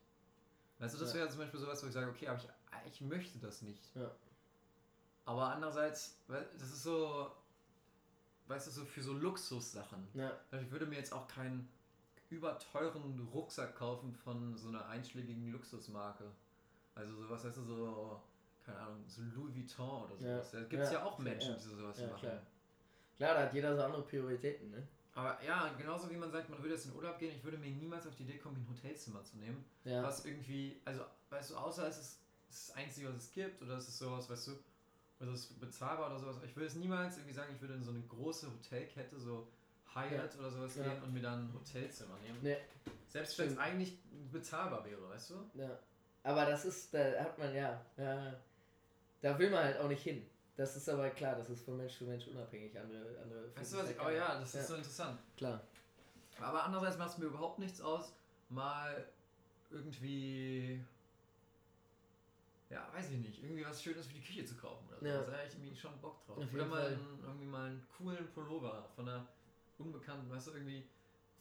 Weißt du, das Ja. wäre zum Beispiel sowas, wo ich sage, okay, aber ich, ich möchte das nicht. Ja. Aber andererseits, das ist so, weißt du, so für so Luxussachen. Ja, Ich würde mir jetzt auch keinen überteuren Rucksack kaufen von so einer einschlägigen Luxusmarke. Also sowas, heißt du, so, keine Ahnung, so Louis Vuitton oder Ja. sowas. Da gibt es ja, Ja, auch Menschen, ja. die sowas ja machen. klar. Klar, da hat jeder so andere Prioritäten, ne? Aber ja, genauso wie man sagt, man würde jetzt in Urlaub gehen, ich würde mir niemals auf die Idee kommen, ein Hotelzimmer zu nehmen. Ja. Was irgendwie, also, weißt du, außer es ist das Einzige, was es gibt, oder es ist sowas, weißt du, oder es ist bezahlbar oder sowas. Ich würde es niemals irgendwie sagen, ich würde in so eine große Hotelkette, so Hyatt oder sowas Ja. gehen und mir dann ein Hotelzimmer nehmen. Nee. Selbst wenn es eigentlich bezahlbar wäre, weißt du? Ja. Aber das ist, da hat man ja, ja, da will man halt auch nicht hin. Das ist aber klar, das ist von Mensch zu Mensch unabhängig. Andere, andere Weißt du was? Ich, ja oh ja, das Ja. ist so interessant. Klar. Aber andererseits macht es mir überhaupt nichts aus, mal irgendwie, ja, weiß ich nicht, irgendwie was Schönes für die Küche zu kaufen oder so. Ja. Da habe ich irgendwie schon Bock drauf. Auf Oder mal Fall. einen, irgendwie mal einen coolen Pullover von einer unbekannten, weißt du, irgendwie,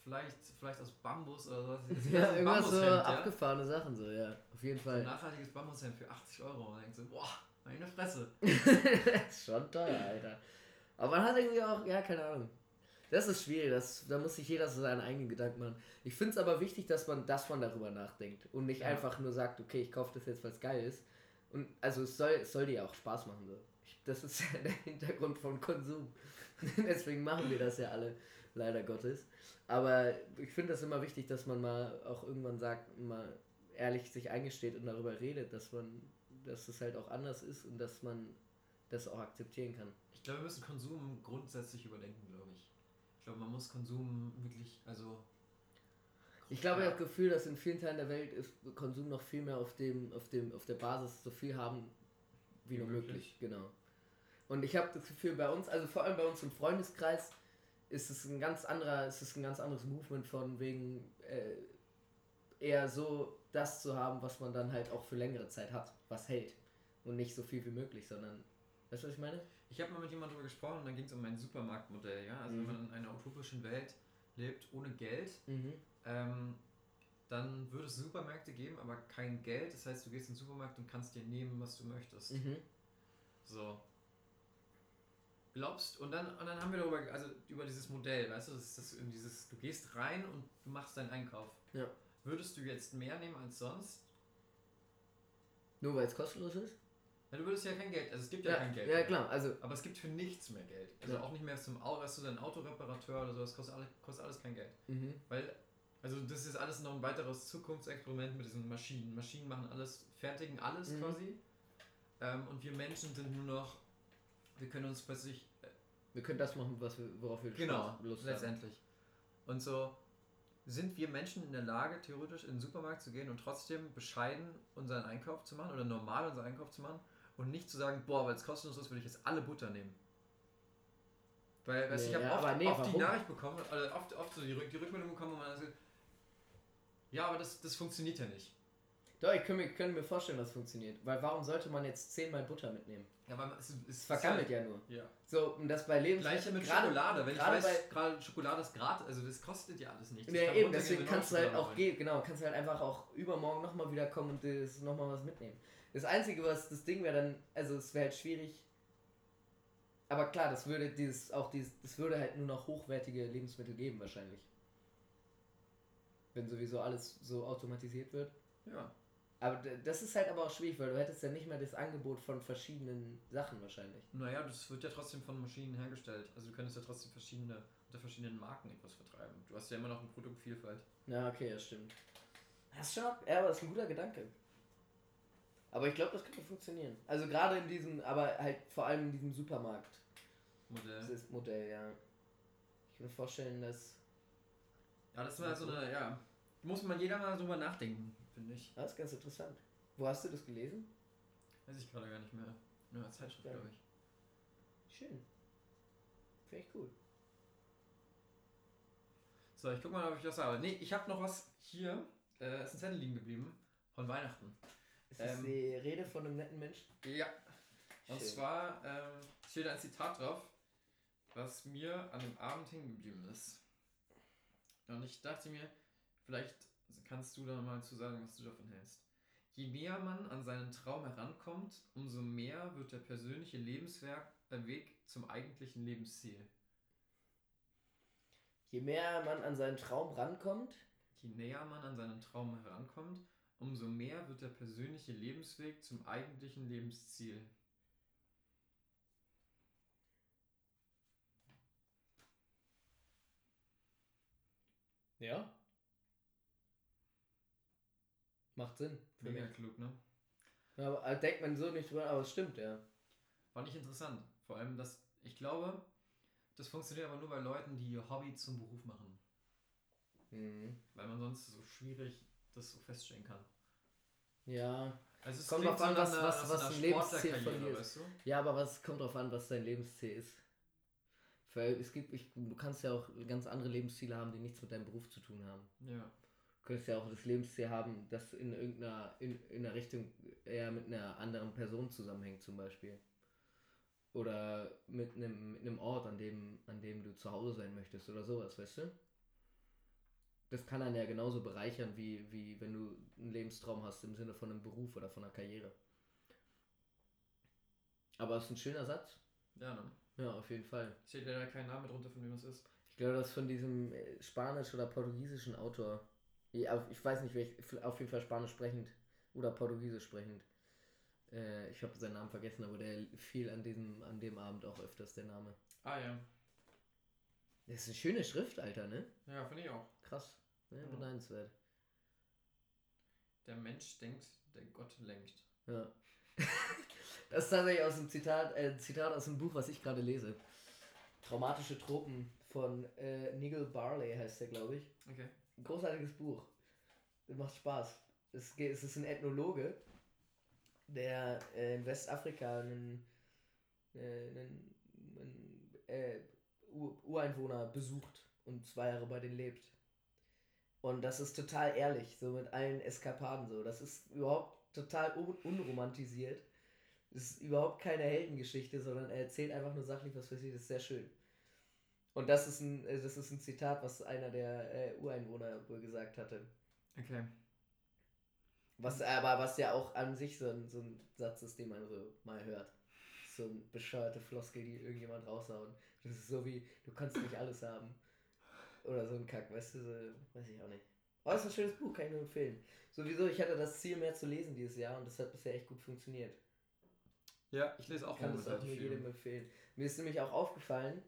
vielleicht, vielleicht aus Bambus oder sowas. Ja, irgendwas so ja? abgefahrene Sachen so, ja. Auf jeden So ein Fall. nachhaltiges Bambushemd für 80 Euro. Und man denkt so, boah, meine Fresse. das ist schon teuer, Alter. Aber man hat irgendwie auch, ja, keine Ahnung. Das ist schwierig, das, da muss sich jeder so seinen eigenen Gedanken machen. Ich finde es aber wichtig, dass man, dass man darüber nachdenkt und nicht Ja. einfach nur sagt, okay, ich kaufe das jetzt, weil es geil ist. Und also es soll, es soll dir ja auch Spaß machen. So. Das ist ja der Hintergrund von Konsum. Deswegen machen wir das ja alle, leider Gottes. Aber ich finde das immer wichtig, dass man mal auch irgendwann sagt, mal ehrlich sich eingesteht und darüber redet, dass man, dass es halt auch anders ist und dass man das auch akzeptieren kann. Ich glaube, wir müssen Konsum grundsätzlich überdenken, glaube ich. Ich glaube, man muss Konsum wirklich, also. Ich glaube, ich habe das Gefühl, dass in vielen Teilen der Welt ist Konsum noch viel mehr auf dem, auf dem, auf der Basis so viel haben wie Wie nur möglich. möglich. Genau. Und ich habe das Gefühl, bei uns, also vor allem bei uns im Freundeskreis, ist es ein ganz anderer, ist es ein ganz anderes Movement von wegen äh, eher so das zu haben, was man dann halt auch für längere Zeit hat, was hält. Und nicht so viel wie möglich, sondern weißt du, was ich meine? Ich habe mal mit jemandem darüber gesprochen und dann ging es um ein Supermarktmodell, ja. Also Mhm. wenn man in einer utopischen Welt lebt ohne Geld, Mhm. ähm, dann würde es Supermärkte geben, aber kein Geld. Das heißt, du gehst in den Supermarkt und kannst dir nehmen, was du möchtest. Mhm. So. Glaubst und dann und dann haben wir darüber, also über dieses Modell, weißt du, das ist das dieses, du gehst rein und du machst deinen Einkauf. Ja. Würdest du jetzt mehr nehmen als sonst? Nur weil es kostenlos ist? Ja, du würdest ja kein Geld, also es gibt ja, Ja, kein Geld. ja mehr. klar, also Aber es gibt für nichts mehr Geld. Also Ja. auch nicht mehr zum Auto, weißt du, dein Autoreparateur oder sowas kostet, alle, kostet alles kein Geld. mhm. Weil, also das ist alles noch ein weiteres Zukunftsexperiment mit diesen Maschinen. Maschinen machen alles, fertigen alles Mhm. quasi. Ähm, und wir Menschen sind nur noch, wir können uns plötzlich, äh, wir können das machen, was wir, worauf wir genau, Lust haben. letztendlich. Und so sind wir Menschen in der Lage, theoretisch in den Supermarkt zu gehen und trotzdem bescheiden unseren Einkauf zu machen oder normal unseren Einkauf zu machen und nicht zu sagen, boah, weil es kostenlos ist, würde ich jetzt alle Butter nehmen. Weil, weißt, du, ich Nee, habe ja, oft, nee, oft die? Nachricht bekommen, oder oft, oft so die, die Rückmeldung bekommen, wo man sagt, ja, aber das, das funktioniert ja nicht. Doch, ich könnte mir, könnte mir vorstellen, dass es funktioniert. Weil warum sollte man jetzt zehnmal Butter mitnehmen? Ja, weil es, es, vergammelt ja nur. Ja. So, und das bei Gleiche Lebensmitteln. mit gerade- Schokolade. Wenn ich gerade weiß, gerade Schokolade ist gratis, also das kostet ja alles nichts. Ja, Ich kann eben, deswegen kannst du halt auch gehen, genau, kannst du halt einfach auch übermorgen nochmal wiederkommen und das nochmal was mitnehmen. Das Einzige, was das Ding wäre dann, also es wäre halt schwierig. Aber klar, das würde dieses, auch dieses, das würde halt nur noch hochwertige Lebensmittel geben wahrscheinlich. Wenn sowieso alles so automatisiert wird. Ja. Aber das ist halt aber auch schwierig, weil du hättest ja nicht mehr das Angebot von verschiedenen Sachen wahrscheinlich. Naja, das wird ja trotzdem von Maschinen hergestellt. Also du könntest ja trotzdem verschiedene, unter verschiedenen Marken etwas vertreiben. Du hast ja immer noch eine Produktvielfalt. Ja, okay, das stimmt. Das ist schon, ja, aber das ist ein guter Gedanke. Aber ich glaube, das könnte funktionieren. Also gerade in diesem, aber halt vor allem in diesem Supermarkt. Modell. Das ist Modell, ja. Ich kann mir vorstellen, dass. Ja, das war so eine, ja. Muss man jeder mal drüber nachdenken, finde ich. Das ist ganz interessant. Wo hast du das gelesen? Weiß ich gerade gar nicht mehr. Nur als Zeitschrift, Ja. glaube ich. Schön. Finde ich cool. So, ich guck mal, ob ich das habe. Nee, ich habe noch was hier. Äh, ist ein Zettel liegen geblieben. Von Weihnachten. Ist das Ähm, die Rede von einem netten Menschen? Ja. Und Schön. zwar ähm, steht da ein Zitat drauf, was mir an dem Abend hängen geblieben ist. Und ich dachte mir, vielleicht kannst du da mal zu sagen, was du davon hältst. Je näher man an seinen Traum herankommt, umso mehr wird der persönliche Lebenswerk äh, Weg zum eigentlichen Lebensziel. Je mehr man an seinen Traum rankommt, Je näher man an seinen Traum herankommt, umso mehr wird der persönliche Lebensweg zum eigentlichen Lebensziel. ja. Macht Sinn. Für Mega mich. klug, ne? Ja, aber äh, denkt man so nicht drüber, aber es stimmt, ja. Fand ich interessant. Vor allem, dass ich glaube, das funktioniert aber nur bei Leuten, die ihr Hobby zum Beruf machen. Mhm. Weil man sonst so schwierig das so feststellen kann. Ja. Also es Kommt drauf an, was- einer- was- was einer ein Lebensziel von dir ist. weißt du? Ja, aber was kommt drauf an, was dein Lebensziel ist? Weil es gibt, ich, du kannst ja auch ganz andere Lebensziele haben, die nichts mit deinem Beruf zu tun haben. Ja. Du könntest ja auch das Lebensziel haben, das in irgendeiner, in, in einer Richtung eher mit einer anderen Person zusammenhängt, zum Beispiel. Oder mit einem, mit einem Ort, an dem, an dem du zu Hause sein möchtest oder sowas, weißt du? Das kann einen ja genauso bereichern, wie, wie wenn du einen Lebenstraum hast im Sinne von einem Beruf oder von einer Karriere. Aber es ist ein schöner Satz. Ja, ne? Ja, auf jeden Fall. Steht leider kein Name drunter, von wem es ist. Ich glaube, das ist von diesem äh, spanisch- oder portugiesischen Autor. Ich weiß nicht, welch, auf jeden Fall spanisch sprechend oder portugiesisch sprechend. Äh, ich habe seinen Namen vergessen, aber der fiel an diesem, an dem Abend auch öfters der Name. Ah ja. Das ist eine schöne Schrift, Alter, ne? Ja, finde ich auch. Krass. Ja, Ja. beneidenswert. Der Mensch denkt, der Gott lenkt. Ja. das ist tatsächlich aus dem Zitat, äh, Zitat aus dem Buch, was ich gerade lese. Traumatische Tropen von äh, Nigel Barley heißt der, glaube ich. Okay. Ein großartiges Buch. Das macht Spaß. Es, ist ein Ethnologe, der äh, in Westafrika einen, äh, einen, einen äh, Ur Ureinwohner besucht und zwei Jahre bei denen lebt. Und das ist total ehrlich, so mit allen Eskapaden so. Das ist überhaupt total un unromantisiert. Es ist überhaupt keine Heldengeschichte, sondern er erzählt einfach nur sachlich, was passiert. Das ist sehr schön. Und das ist ein, äh, das ist ein Zitat, was einer der äh, Ureinwohner wohl gesagt hatte. Okay. Was aber was ja auch an sich so ein, so ein Satz ist, den man so mal hört. So ein bescheuerte Floskel, die irgendjemand raushauen. Das ist so wie, du kannst nicht alles haben. Oder so ein Kack, weißt du, so, weiß ich auch nicht. Es ist ein schönes Buch, kann ich nur empfehlen. Sowieso, ich hatte das Ziel, mehr zu lesen dieses Jahr und das hat bisher echt gut funktioniert. Ja, ich lese auch Ich kann es auch nur jedem empfehlen. Mir ist nämlich auch aufgefallen,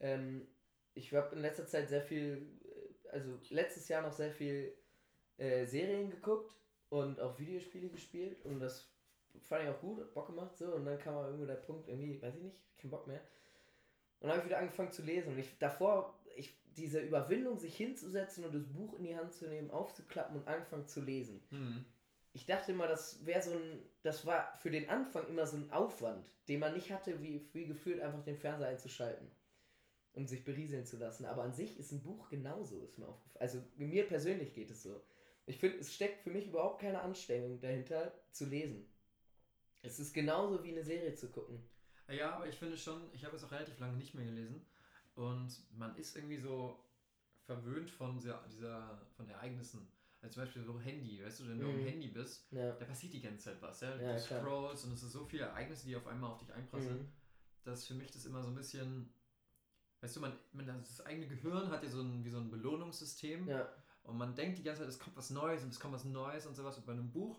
ähm, ich habe in letzter Zeit sehr viel, äh, also letztes Jahr noch sehr viel äh, Serien geguckt und auch Videospiele gespielt und das fand ich auch gut, hat Bock gemacht so und dann kam aber irgendwo der Punkt, irgendwie, weiß ich nicht, kein Bock mehr. Und dann habe ich wieder angefangen zu lesen und ich davor, ich, diese Überwindung, sich hinzusetzen und das Buch in die Hand zu nehmen, aufzuklappen und anfangen zu lesen Hm. ich dachte immer, das wäre so ein, das war für den Anfang immer so ein Aufwand, den man nicht hatte, wie, wie gefühlt einfach den Fernseher einzuschalten und sich berieseln zu lassen. Aber an sich ist ein Buch genauso, ist mir aufgefallen. Also mir persönlich geht es so. Ich finde, es steckt für mich überhaupt keine Anstrengung dahinter, zu lesen. Es ist genauso wie eine Serie zu gucken. Ja, aber ich finde schon, ich habe es auch relativ lange nicht mehr gelesen. Und man ist irgendwie so verwöhnt von dieser, dieser von Ereignissen. Also zum Beispiel so Handy, weißt du, wenn du Mhm. am Handy bist, Ja. da passiert die ganze Zeit was. Ja? Du Ja, klar. scrollst und es ist so viele Ereignisse, die auf einmal auf dich einprasseln, Mhm. dass für mich das immer so ein bisschen, weißt du, man, man das eigene Gehirn hat ja so ein, wie so ein Belohnungssystem Ja. und man denkt die ganze Zeit, es kommt was Neues und es kommt was Neues und sowas. Und bei einem Buch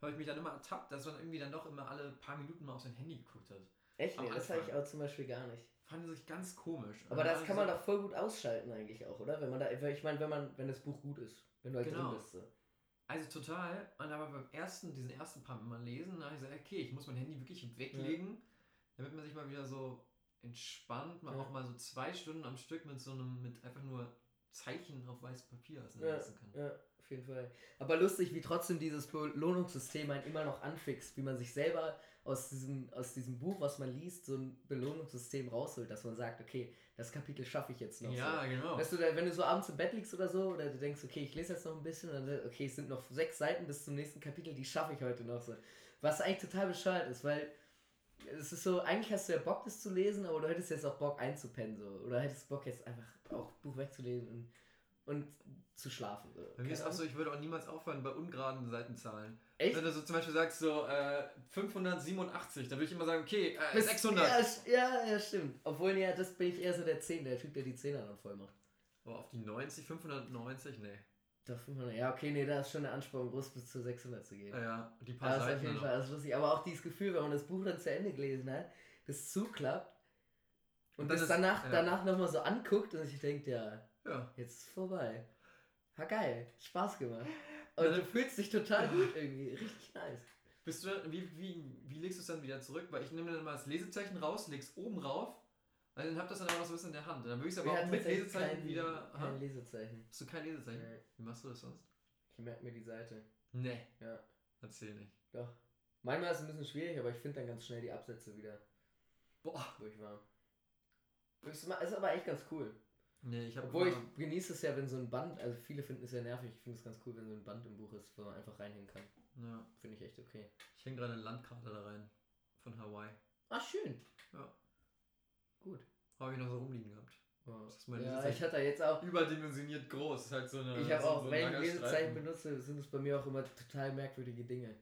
habe ich mich dann immer ertappt, dass man irgendwie dann doch immer alle paar Minuten mal auf sein Handy geguckt hat. Echt? Nee, das habe ich auch zum Beispiel gar nicht. Fand ich ganz komisch. Aber das kann man doch voll gut ausschalten eigentlich auch, oder? Wenn man da, ich meine, wenn man, wenn das Buch gut ist, wenn du halt Genau. drin bist. So. Also total. Und aber beim ersten, diesen ersten paar Mal lesen, da habe ich gesagt, okay, ich muss mein Handy wirklich weglegen, damit man sich mal wieder so entspannt, mal Ja. auch mal so zwei Stunden am Stück mit so einem, mit einfach nur Zeichen auf weißem Papier Ja, lesen kann. ja, auf jeden Fall. Aber lustig, wie trotzdem dieses Belohnungssystem einen immer noch anfixt, wie man sich selber aus diesem, aus diesem Buch, was man liest, so ein Belohnungssystem rausholt, dass man sagt, okay, das Kapitel schaffe ich jetzt noch. Ja, so. genau. Weißt du, wenn du so abends im Bett liegst oder so, oder du denkst, okay, ich lese jetzt noch ein bisschen, und dann, okay, es sind noch sechs Seiten bis zum nächsten Kapitel, die schaffe ich heute noch so. Was eigentlich total bescheuert ist, weil es ist so, eigentlich hast du ja Bock, das zu lesen, aber du hättest jetzt auch Bock einzupennen, so. Oder hättest Bock, jetzt einfach auch Buch wegzulesen und, und zu schlafen. So. Bei mir ist auch so, ich würde auch niemals aufhören bei ungeraden Seitenzahlen. Echt? Wenn du so zum Beispiel sagst, so äh, 587, dann würde ich immer sagen, okay, äh, Bis- 600. Ja, ja, ja, stimmt. Obwohl, ja, das bin ich eher so der 10, der Typ, der die 10er dann voll macht. Aber auf die 90, 590, nee. Doch, 500. Ja, okay, nee, da ist schon der Ansporn groß, bis zu 600 zu gehen. Ja, ja, die paar Ja, das ist auf Seiten. jeden Fall alles lustig. Aber auch dieses Gefühl, wenn man das Buch dann zu Ende gelesen hat, das zuklappt und, das danach, ja. danach nochmal so anguckt und sich denkt, ja. Ja. jetzt ist vorbei. Ha, geil, Spaß gemacht. Und du fühlst dich total gut irgendwie, richtig nice. Bist du, wie, wie, wie legst du es dann wieder zurück? Weil ich nehme dann mal das Lesezeichen raus, leg's oben rauf, weil dann habt das dann aber noch so ein bisschen in der Hand. Dann würde ich es aber Ich auch mit Lesezeichen kein, wieder. Kein Aha. Lesezeichen. Hast du kein Lesezeichen? Nee. Wie machst du das sonst? Ich merke mir die Seite. Nee. Ja, Erzähl nicht. doch. Manchmal ist es ein bisschen schwierig, aber ich finde dann ganz schnell die Absätze wieder, Boah. wo ich war. Ist aber echt ganz cool. Nee, ich habe Obwohl ich genieße es ja, wenn so ein Band, also viele finden es ja nervig, ich finde es ganz cool, wenn so ein Band im Buch ist, wo man einfach reinhängen kann. Ja, Finde ich echt okay. ich hänge gerade eine Landkarte da rein. Von Hawaii. Ah, schön. Ja. Gut. Habe ich noch so rumliegen gehabt. Oh. Ja, ich hatte jetzt auch, Überdimensioniert groß. Ist halt so eine. ich habe so, auch, so wenn ich Lesezeichen Streifen. benutze, sind es bei mir auch immer total merkwürdige Dinge.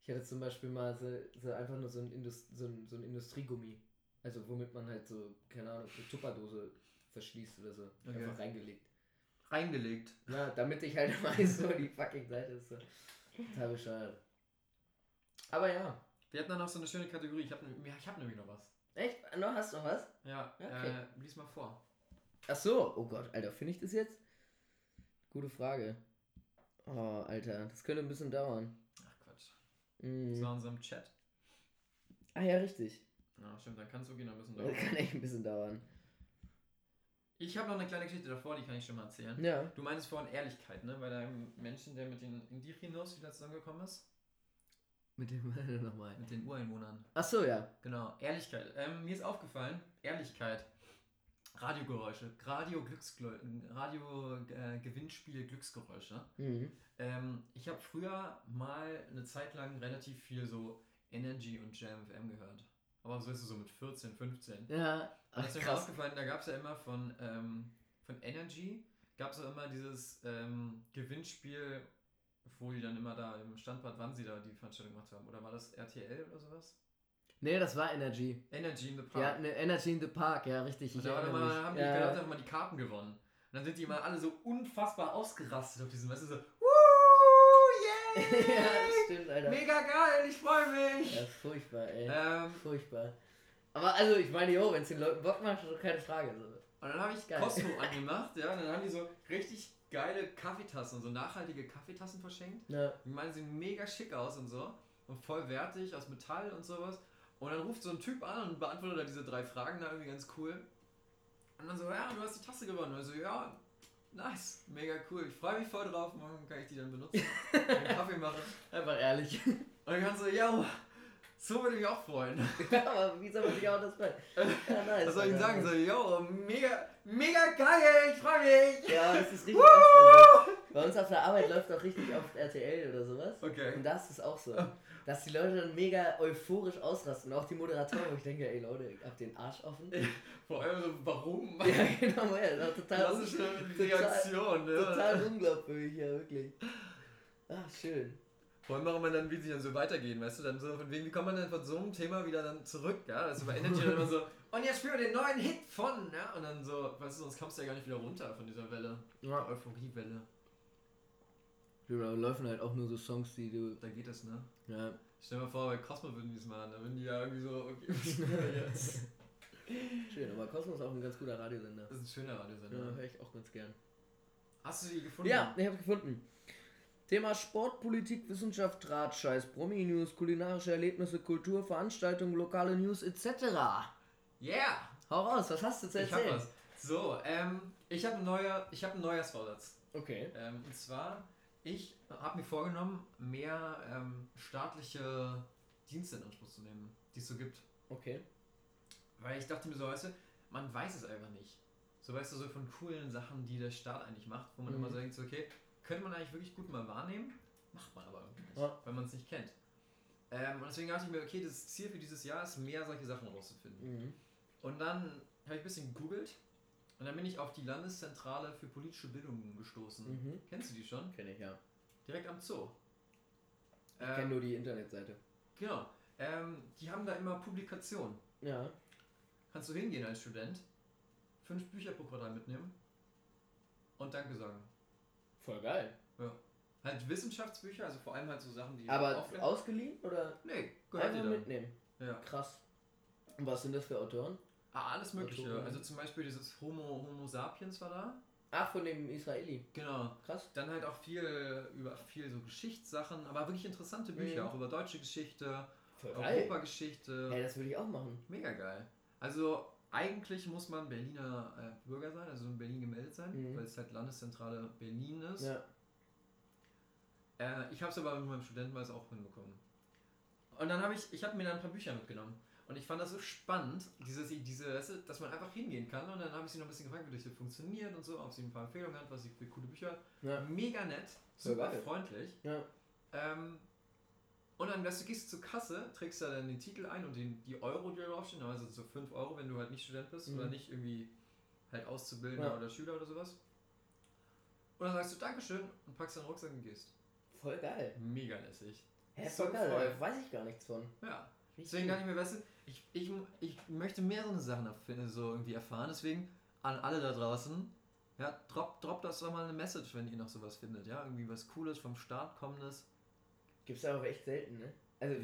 Ich hatte zum Beispiel mal so, so einfach nur so ein, Indus, so, ein, so ein Industriegummi. Also womit man halt so, keine Ahnung, eine Tupperdose verschließt oder so. Okay. Einfach reingelegt. Reingelegt. Ja, damit ich halt weiß, wo die fucking Seite ist. So. Total bescheuert. Aber ja. Wir hatten dann noch so eine schöne Kategorie. Ich habe ich hab nämlich noch was. Echt? Noch hast du noch was? Ja, Okay. äh, lies mal vor. Ach so, oh Gott, Alter, finde ich das jetzt? Gute Frage. Oh, Alter, das könnte ein bisschen dauern. Ach Quatsch. Mm. Das war in unserem Chat. Ah ja, richtig. Ja, stimmt, dann kann es wirklich noch ein bisschen Das dauern. kann echt ein bisschen dauern. Ich habe noch eine kleine Geschichte davor, die kann ich schon mal erzählen. Ja. Du meinst vorhin Ehrlichkeit, ne? Bei deinem Menschen, der mit den Indirinos wieder zusammengekommen ist. Mit dem nochmal. Mit den Ureinwohnern. Ach so, ja. Genau, Ehrlichkeit. Ähm, mir ist aufgefallen, Ehrlichkeit. Radiogeräusche, Radio Glücksglö Radio äh, Gewinnspiel Glücksgeräusche. Mhm. Ähm, ich habe früher mal eine Zeit lang relativ viel so Energy und Jam FM gehört. Aber so ist es so mit 14, 15. Ja, ach, ist mir aufgefallen, da gab es ja immer von, ähm, von Energy, gab es ja immer dieses ähm, Gewinnspiel, wo die dann immer da im Standbad, wann sie da die Veranstaltung gemacht haben. Oder war das RTL oder sowas? Nee, das war Energy. Energy in the Park. Ja, ne, Energy in the Park, ja, richtig. Und da war mal, haben die ja. Leute einfach mal die Karten gewonnen. Und dann sind die mal alle so unfassbar ausgerastet auf diesem, weißt du, so, Woo, ja, yay! das stimmt, Alter. Mega geil, ich freue mich! Ja, furchtbar, ey. Ähm, Furchtbar. Aber also, ich meine, jo, wenn es den Leuten Bock macht, keine Frage. So. und dann habe ich Geil. Cosmo angemacht, ja, und dann haben die so richtig geile Kaffeetassen, so nachhaltige Kaffeetassen verschenkt. Ja. Ich meine, sie sehen mega schick aus und so. Und voll wertig, aus Metall und sowas. Und dann ruft so ein Typ an und beantwortet da diese drei Fragen da irgendwie ganz cool. Und dann so, ja, du hast die Tasse gewonnen. Und ich so, ja, nice, mega cool. Ich freue mich voll drauf, morgen kann ich die dann benutzen. einen Kaffee machen. Einfach ehrlich. Und dann so, ja, so würde ich mich auch freuen. Aber wie soll man sich auch das freuen? Ja, nice. Was soll ich sagen? So, yo, mega, mega geil, ich freue mich. Ja, das ist richtig! Asperger. Bei uns auf der Arbeit läuft auch richtig auf RTL oder sowas. Okay. Und da ist auch so. Dass die Leute dann mega euphorisch ausrasten. Auch die Moderatoren, wo ich denke, ey Leute, habt den Arsch offen? Vor allem so, warum? ja, genau, ja, das ist total, Klassische Reaktion, ne? total unglaubwürdig, ja, wirklich. Ach, schön. Vor allem warum man dann, wie sie dann so weitergehen, weißt du, dann so, von wegen, wie kommt man denn von so einem Thema wieder dann zurück, ja? Also bei Energy dann immer so, und jetzt für den neuen Hit von, ja? Und dann so, weißt du, sonst kommst du ja gar nicht wieder runter von dieser Welle. Ja. Euphoriewelle. Da laufen halt auch nur so Songs, die du. Da geht es, ne? Ja. Stell dir mal vor, bei Cosmo würden die es machen, da würden die ja irgendwie so, okay, was wir jetzt? Schön, aber Cosmos ist auch ein ganz guter Radiosender. Das ist ein schöner Radiosender. Ja, höre ich auch ganz gern. Hast du die gefunden? Ja, ich habe gefunden. Thema Sport, Politik, Wissenschaft, Drahtscheiß, Promi-News, kulinarische Erlebnisse, Kultur, Veranstaltungen, lokale News etc. Yeah! Hau raus, was hast du zu Ich hab erzählen? was. So, ähm, ich habe neuer, ich habe einen Neujahrsvorsatz. Okay. Ähm, und zwar, ich habe mir vorgenommen, mehr ähm, staatliche Dienste in Anspruch zu nehmen, die es so gibt. Okay. Weil ich dachte mir so, weißt du, man weiß es einfach nicht. So weißt du, so von coolen Sachen, die der Staat eigentlich macht, wo man Mhm. immer so denkt, so, okay, könnte man eigentlich wirklich gut mal wahrnehmen, macht man aber irgendwie nicht, Ja. weil man es nicht kennt. Ähm, und deswegen dachte ich mir, okay, das Ziel für dieses Jahr ist, mehr solche Sachen herauszufinden. Mhm. Und dann habe ich ein bisschen gegoogelt und dann bin ich auf die Landeszentrale für politische Bildung gestoßen. Mhm. Kennst du die schon? Kenn ich ja. Direkt am Zoo. Ich Ähm, kenne nur die Internetseite. Genau. Ähm, die haben da immer Publikationen. Ja. Kannst du hingehen als Student, fünf Bücher pro Quartal mitnehmen und Danke sagen. Voll geil. Ja. Halt Wissenschaftsbücher, also vor allem halt so Sachen, die. Aber ausgeliehen oder Nee, gehört einfach mitnehmen? Ja. Krass. Und was sind das für Autoren? Ah, alles Mögliche. Also zum Beispiel dieses Homo, Homo sapiens war da. Ach, von dem Israeli. Genau. Krass. Dann halt auch viel über viel so Geschichtssachen, aber wirklich interessante Bücher, Mhm. auch über deutsche Geschichte, Europageschichte. Ja, das würde ich auch machen. Mega geil. Also eigentlich muss man Berliner äh, Bürger sein, also in Berlin gemeldet sein, Mhm. weil es halt Landeszentrale Berlin ist. Ja. Äh, ich habe es aber mit meinem Studentenweise auch hinbekommen. Und dann habe ich, ich habe mir dann ein paar Bücher mitgenommen. Und ich fand das so spannend, diese, du, dass man einfach hingehen kann. Und dann habe ich sie noch ein bisschen gefragt, wie das hier funktioniert und so, ob sie ein paar Empfehlungen hat, was sie für coole Bücher hat. Ja. Mega nett, super geil. freundlich. Ja. Ähm, und dann weißt du, gehst zur Kasse, trägst da dann den Titel ein und den, die Euro, die da draufstehen, also so 5 Euro, wenn du halt nicht Student bist Mhm. oder nicht irgendwie halt Auszubildender Ja. oder Schüler oder sowas. Und dann sagst du Dankeschön und packst deinen Rucksack und gehst. Voll geil. Mega lässig. Hä, So voll geil. voll. Weiß ich gar nichts von. Ja. Richtig Deswegen dachte ich mir, weißt du, ich, ich, ich möchte mehr so eine Sachen erfinden, so irgendwie erfahren. Deswegen an alle da draußen, ja, drop, drop das doch mal eine Message, wenn ihr noch sowas findet. Ja, irgendwie was Cooles vom Start kommendes. Gibt's aber echt selten, ne? Also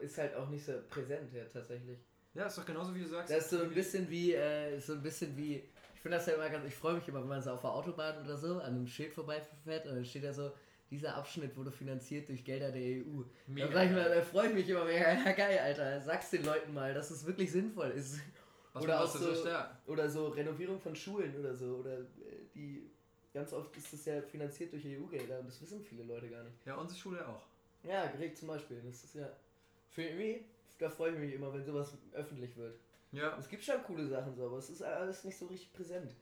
ist halt auch nicht so präsent, ja, tatsächlich. Ja, ist doch genauso wie du sagst. Das ist so ein bisschen wie, äh, so ein bisschen wie, ich finde das ja immer ganz, ich freue mich immer, wenn man so auf der Autobahn oder so an einem Schild vorbeifährt und dann steht da so, dieser Abschnitt wurde finanziert durch Gelder der EU. Mega da, ich mal, da freue ich mich immer mega, ja geil, Alter, sag's den Leuten mal, dass es wirklich sinnvoll ist. Was oder auch so-. Oder so Renovierung von Schulen oder so, oder äh, die, ganz oft ist das ja finanziert durch EU-Gelder und das wissen viele Leute gar nicht. Ja, unsere Schule auch. Ja, Greg zum Beispiel, das ist ja, für mich, da freue ich mich immer, wenn sowas öffentlich wird. Ja, Es gibt schon coole Sachen so, aber es ist alles nicht so richtig präsent.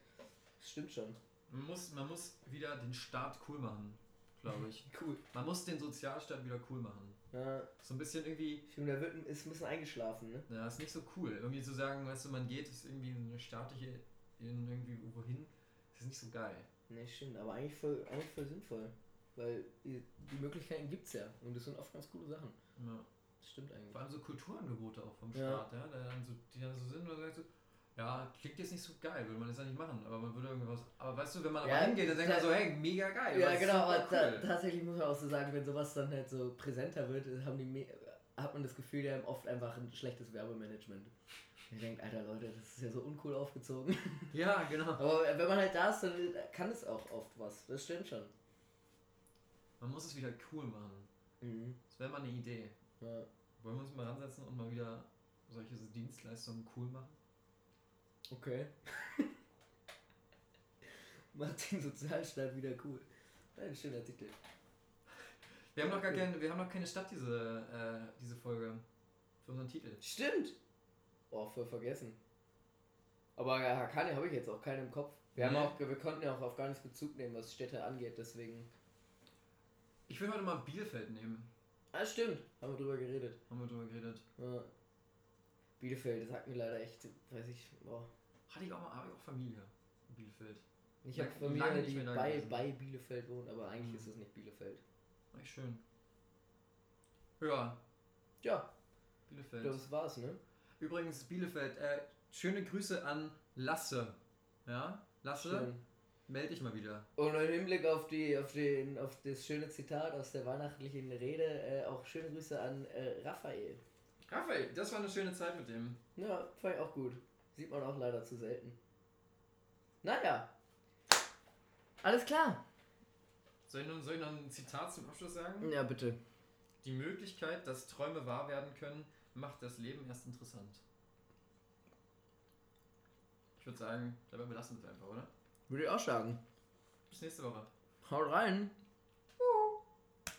Das stimmt schon. man muss, man muss wieder den Staat cool machen, glaube ich. Cool. Man muss den Sozialstaat wieder cool machen. Ja, So ein bisschen irgendwie, ich finde, der wird, ist ein bisschen eingeschlafen, ne? ja, ist nicht so cool. Irgendwie zu sagen, weißt du, man geht ist irgendwie in eine staatliche, in irgendwie wohin, das ist nicht so geil. Ne, stimmt, aber eigentlich voll, eigentlich voll sinnvoll. Weil die, die Möglichkeiten gibt's ja. Und das sind oft ganz coole Sachen. Ja. Das stimmt eigentlich. Vor allem so Kulturangebote auch vom Ja. Staat, ja, der dann so, die dann so sind und sagst so, ja, klingt jetzt nicht so geil, würde man das ja nicht machen, aber man würde irgendwas. Aber weißt du, wenn man Ja, aber hingeht, dann denkt man so, hey, mega geil. Ja, genau, aber cool. tatsächlich muss man auch so sagen, wenn sowas dann halt so präsenter wird, haben die hat man das Gefühl, die haben oft einfach ein schlechtes Werbemanagement. Ich denkt, Alter Leute, das ist ja so uncool aufgezogen. Ja, genau. Aber wenn man halt da ist, dann kann es auch oft was. Das stimmt schon. Man muss es wieder cool machen. Mhm. Das wäre mal eine Idee. Ja. Wollen wir uns mal ransetzen und mal wieder solche Dienstleistungen cool machen? Okay. Macht den Sozialstaat wieder cool. Ein schöner Titel. Wir haben noch gar keine, wir haben noch keine Stadt diese, äh, diese Folge für unseren Titel. Stimmt! Oh, voll vergessen. Aber Hakane habe ich jetzt auch keinen im Kopf. Wir, haben Nee. auch, wir konnten ja auch auf gar nichts Bezug nehmen, was Städte angeht, deswegen. Ich will heute mal Bielefeld nehmen. Ah, stimmt. Haben wir drüber geredet. Haben wir drüber geredet. Ja. Bielefeld, das sagt mir leider echt, weiß ich, boah. Hatte ich auch mal, habe ich auch Familie in Bielefeld. Ich habe Familie, die bei, bei Bielefeld wohnt, aber eigentlich Mhm. ist es nicht Bielefeld. Echt schön. Ja, Ja, Bielefeld. das war's, ne? Übrigens, Bielefeld, äh, schöne Grüße an Lasse. Ja, Lasse, Schön. melde dich mal wieder. Und im Hinblick auf, die, auf, den, auf das schöne Zitat aus der weihnachtlichen Rede, äh, auch schöne Grüße an äh, Raphael. Raphael, das war eine schöne Zeit mit dem. Ja, fand ich auch gut. Sieht man auch leider zu selten. Naja. Alles klar. Soll ich, noch, soll ich noch ein Zitat zum Abschluss sagen? Ja, bitte. Die Möglichkeit, dass Träume wahr werden können, macht das Leben erst interessant. Ich würde sagen, dabei belassen wir es einfach, oder? Würde ich auch sagen. Bis nächste Woche. Haut rein.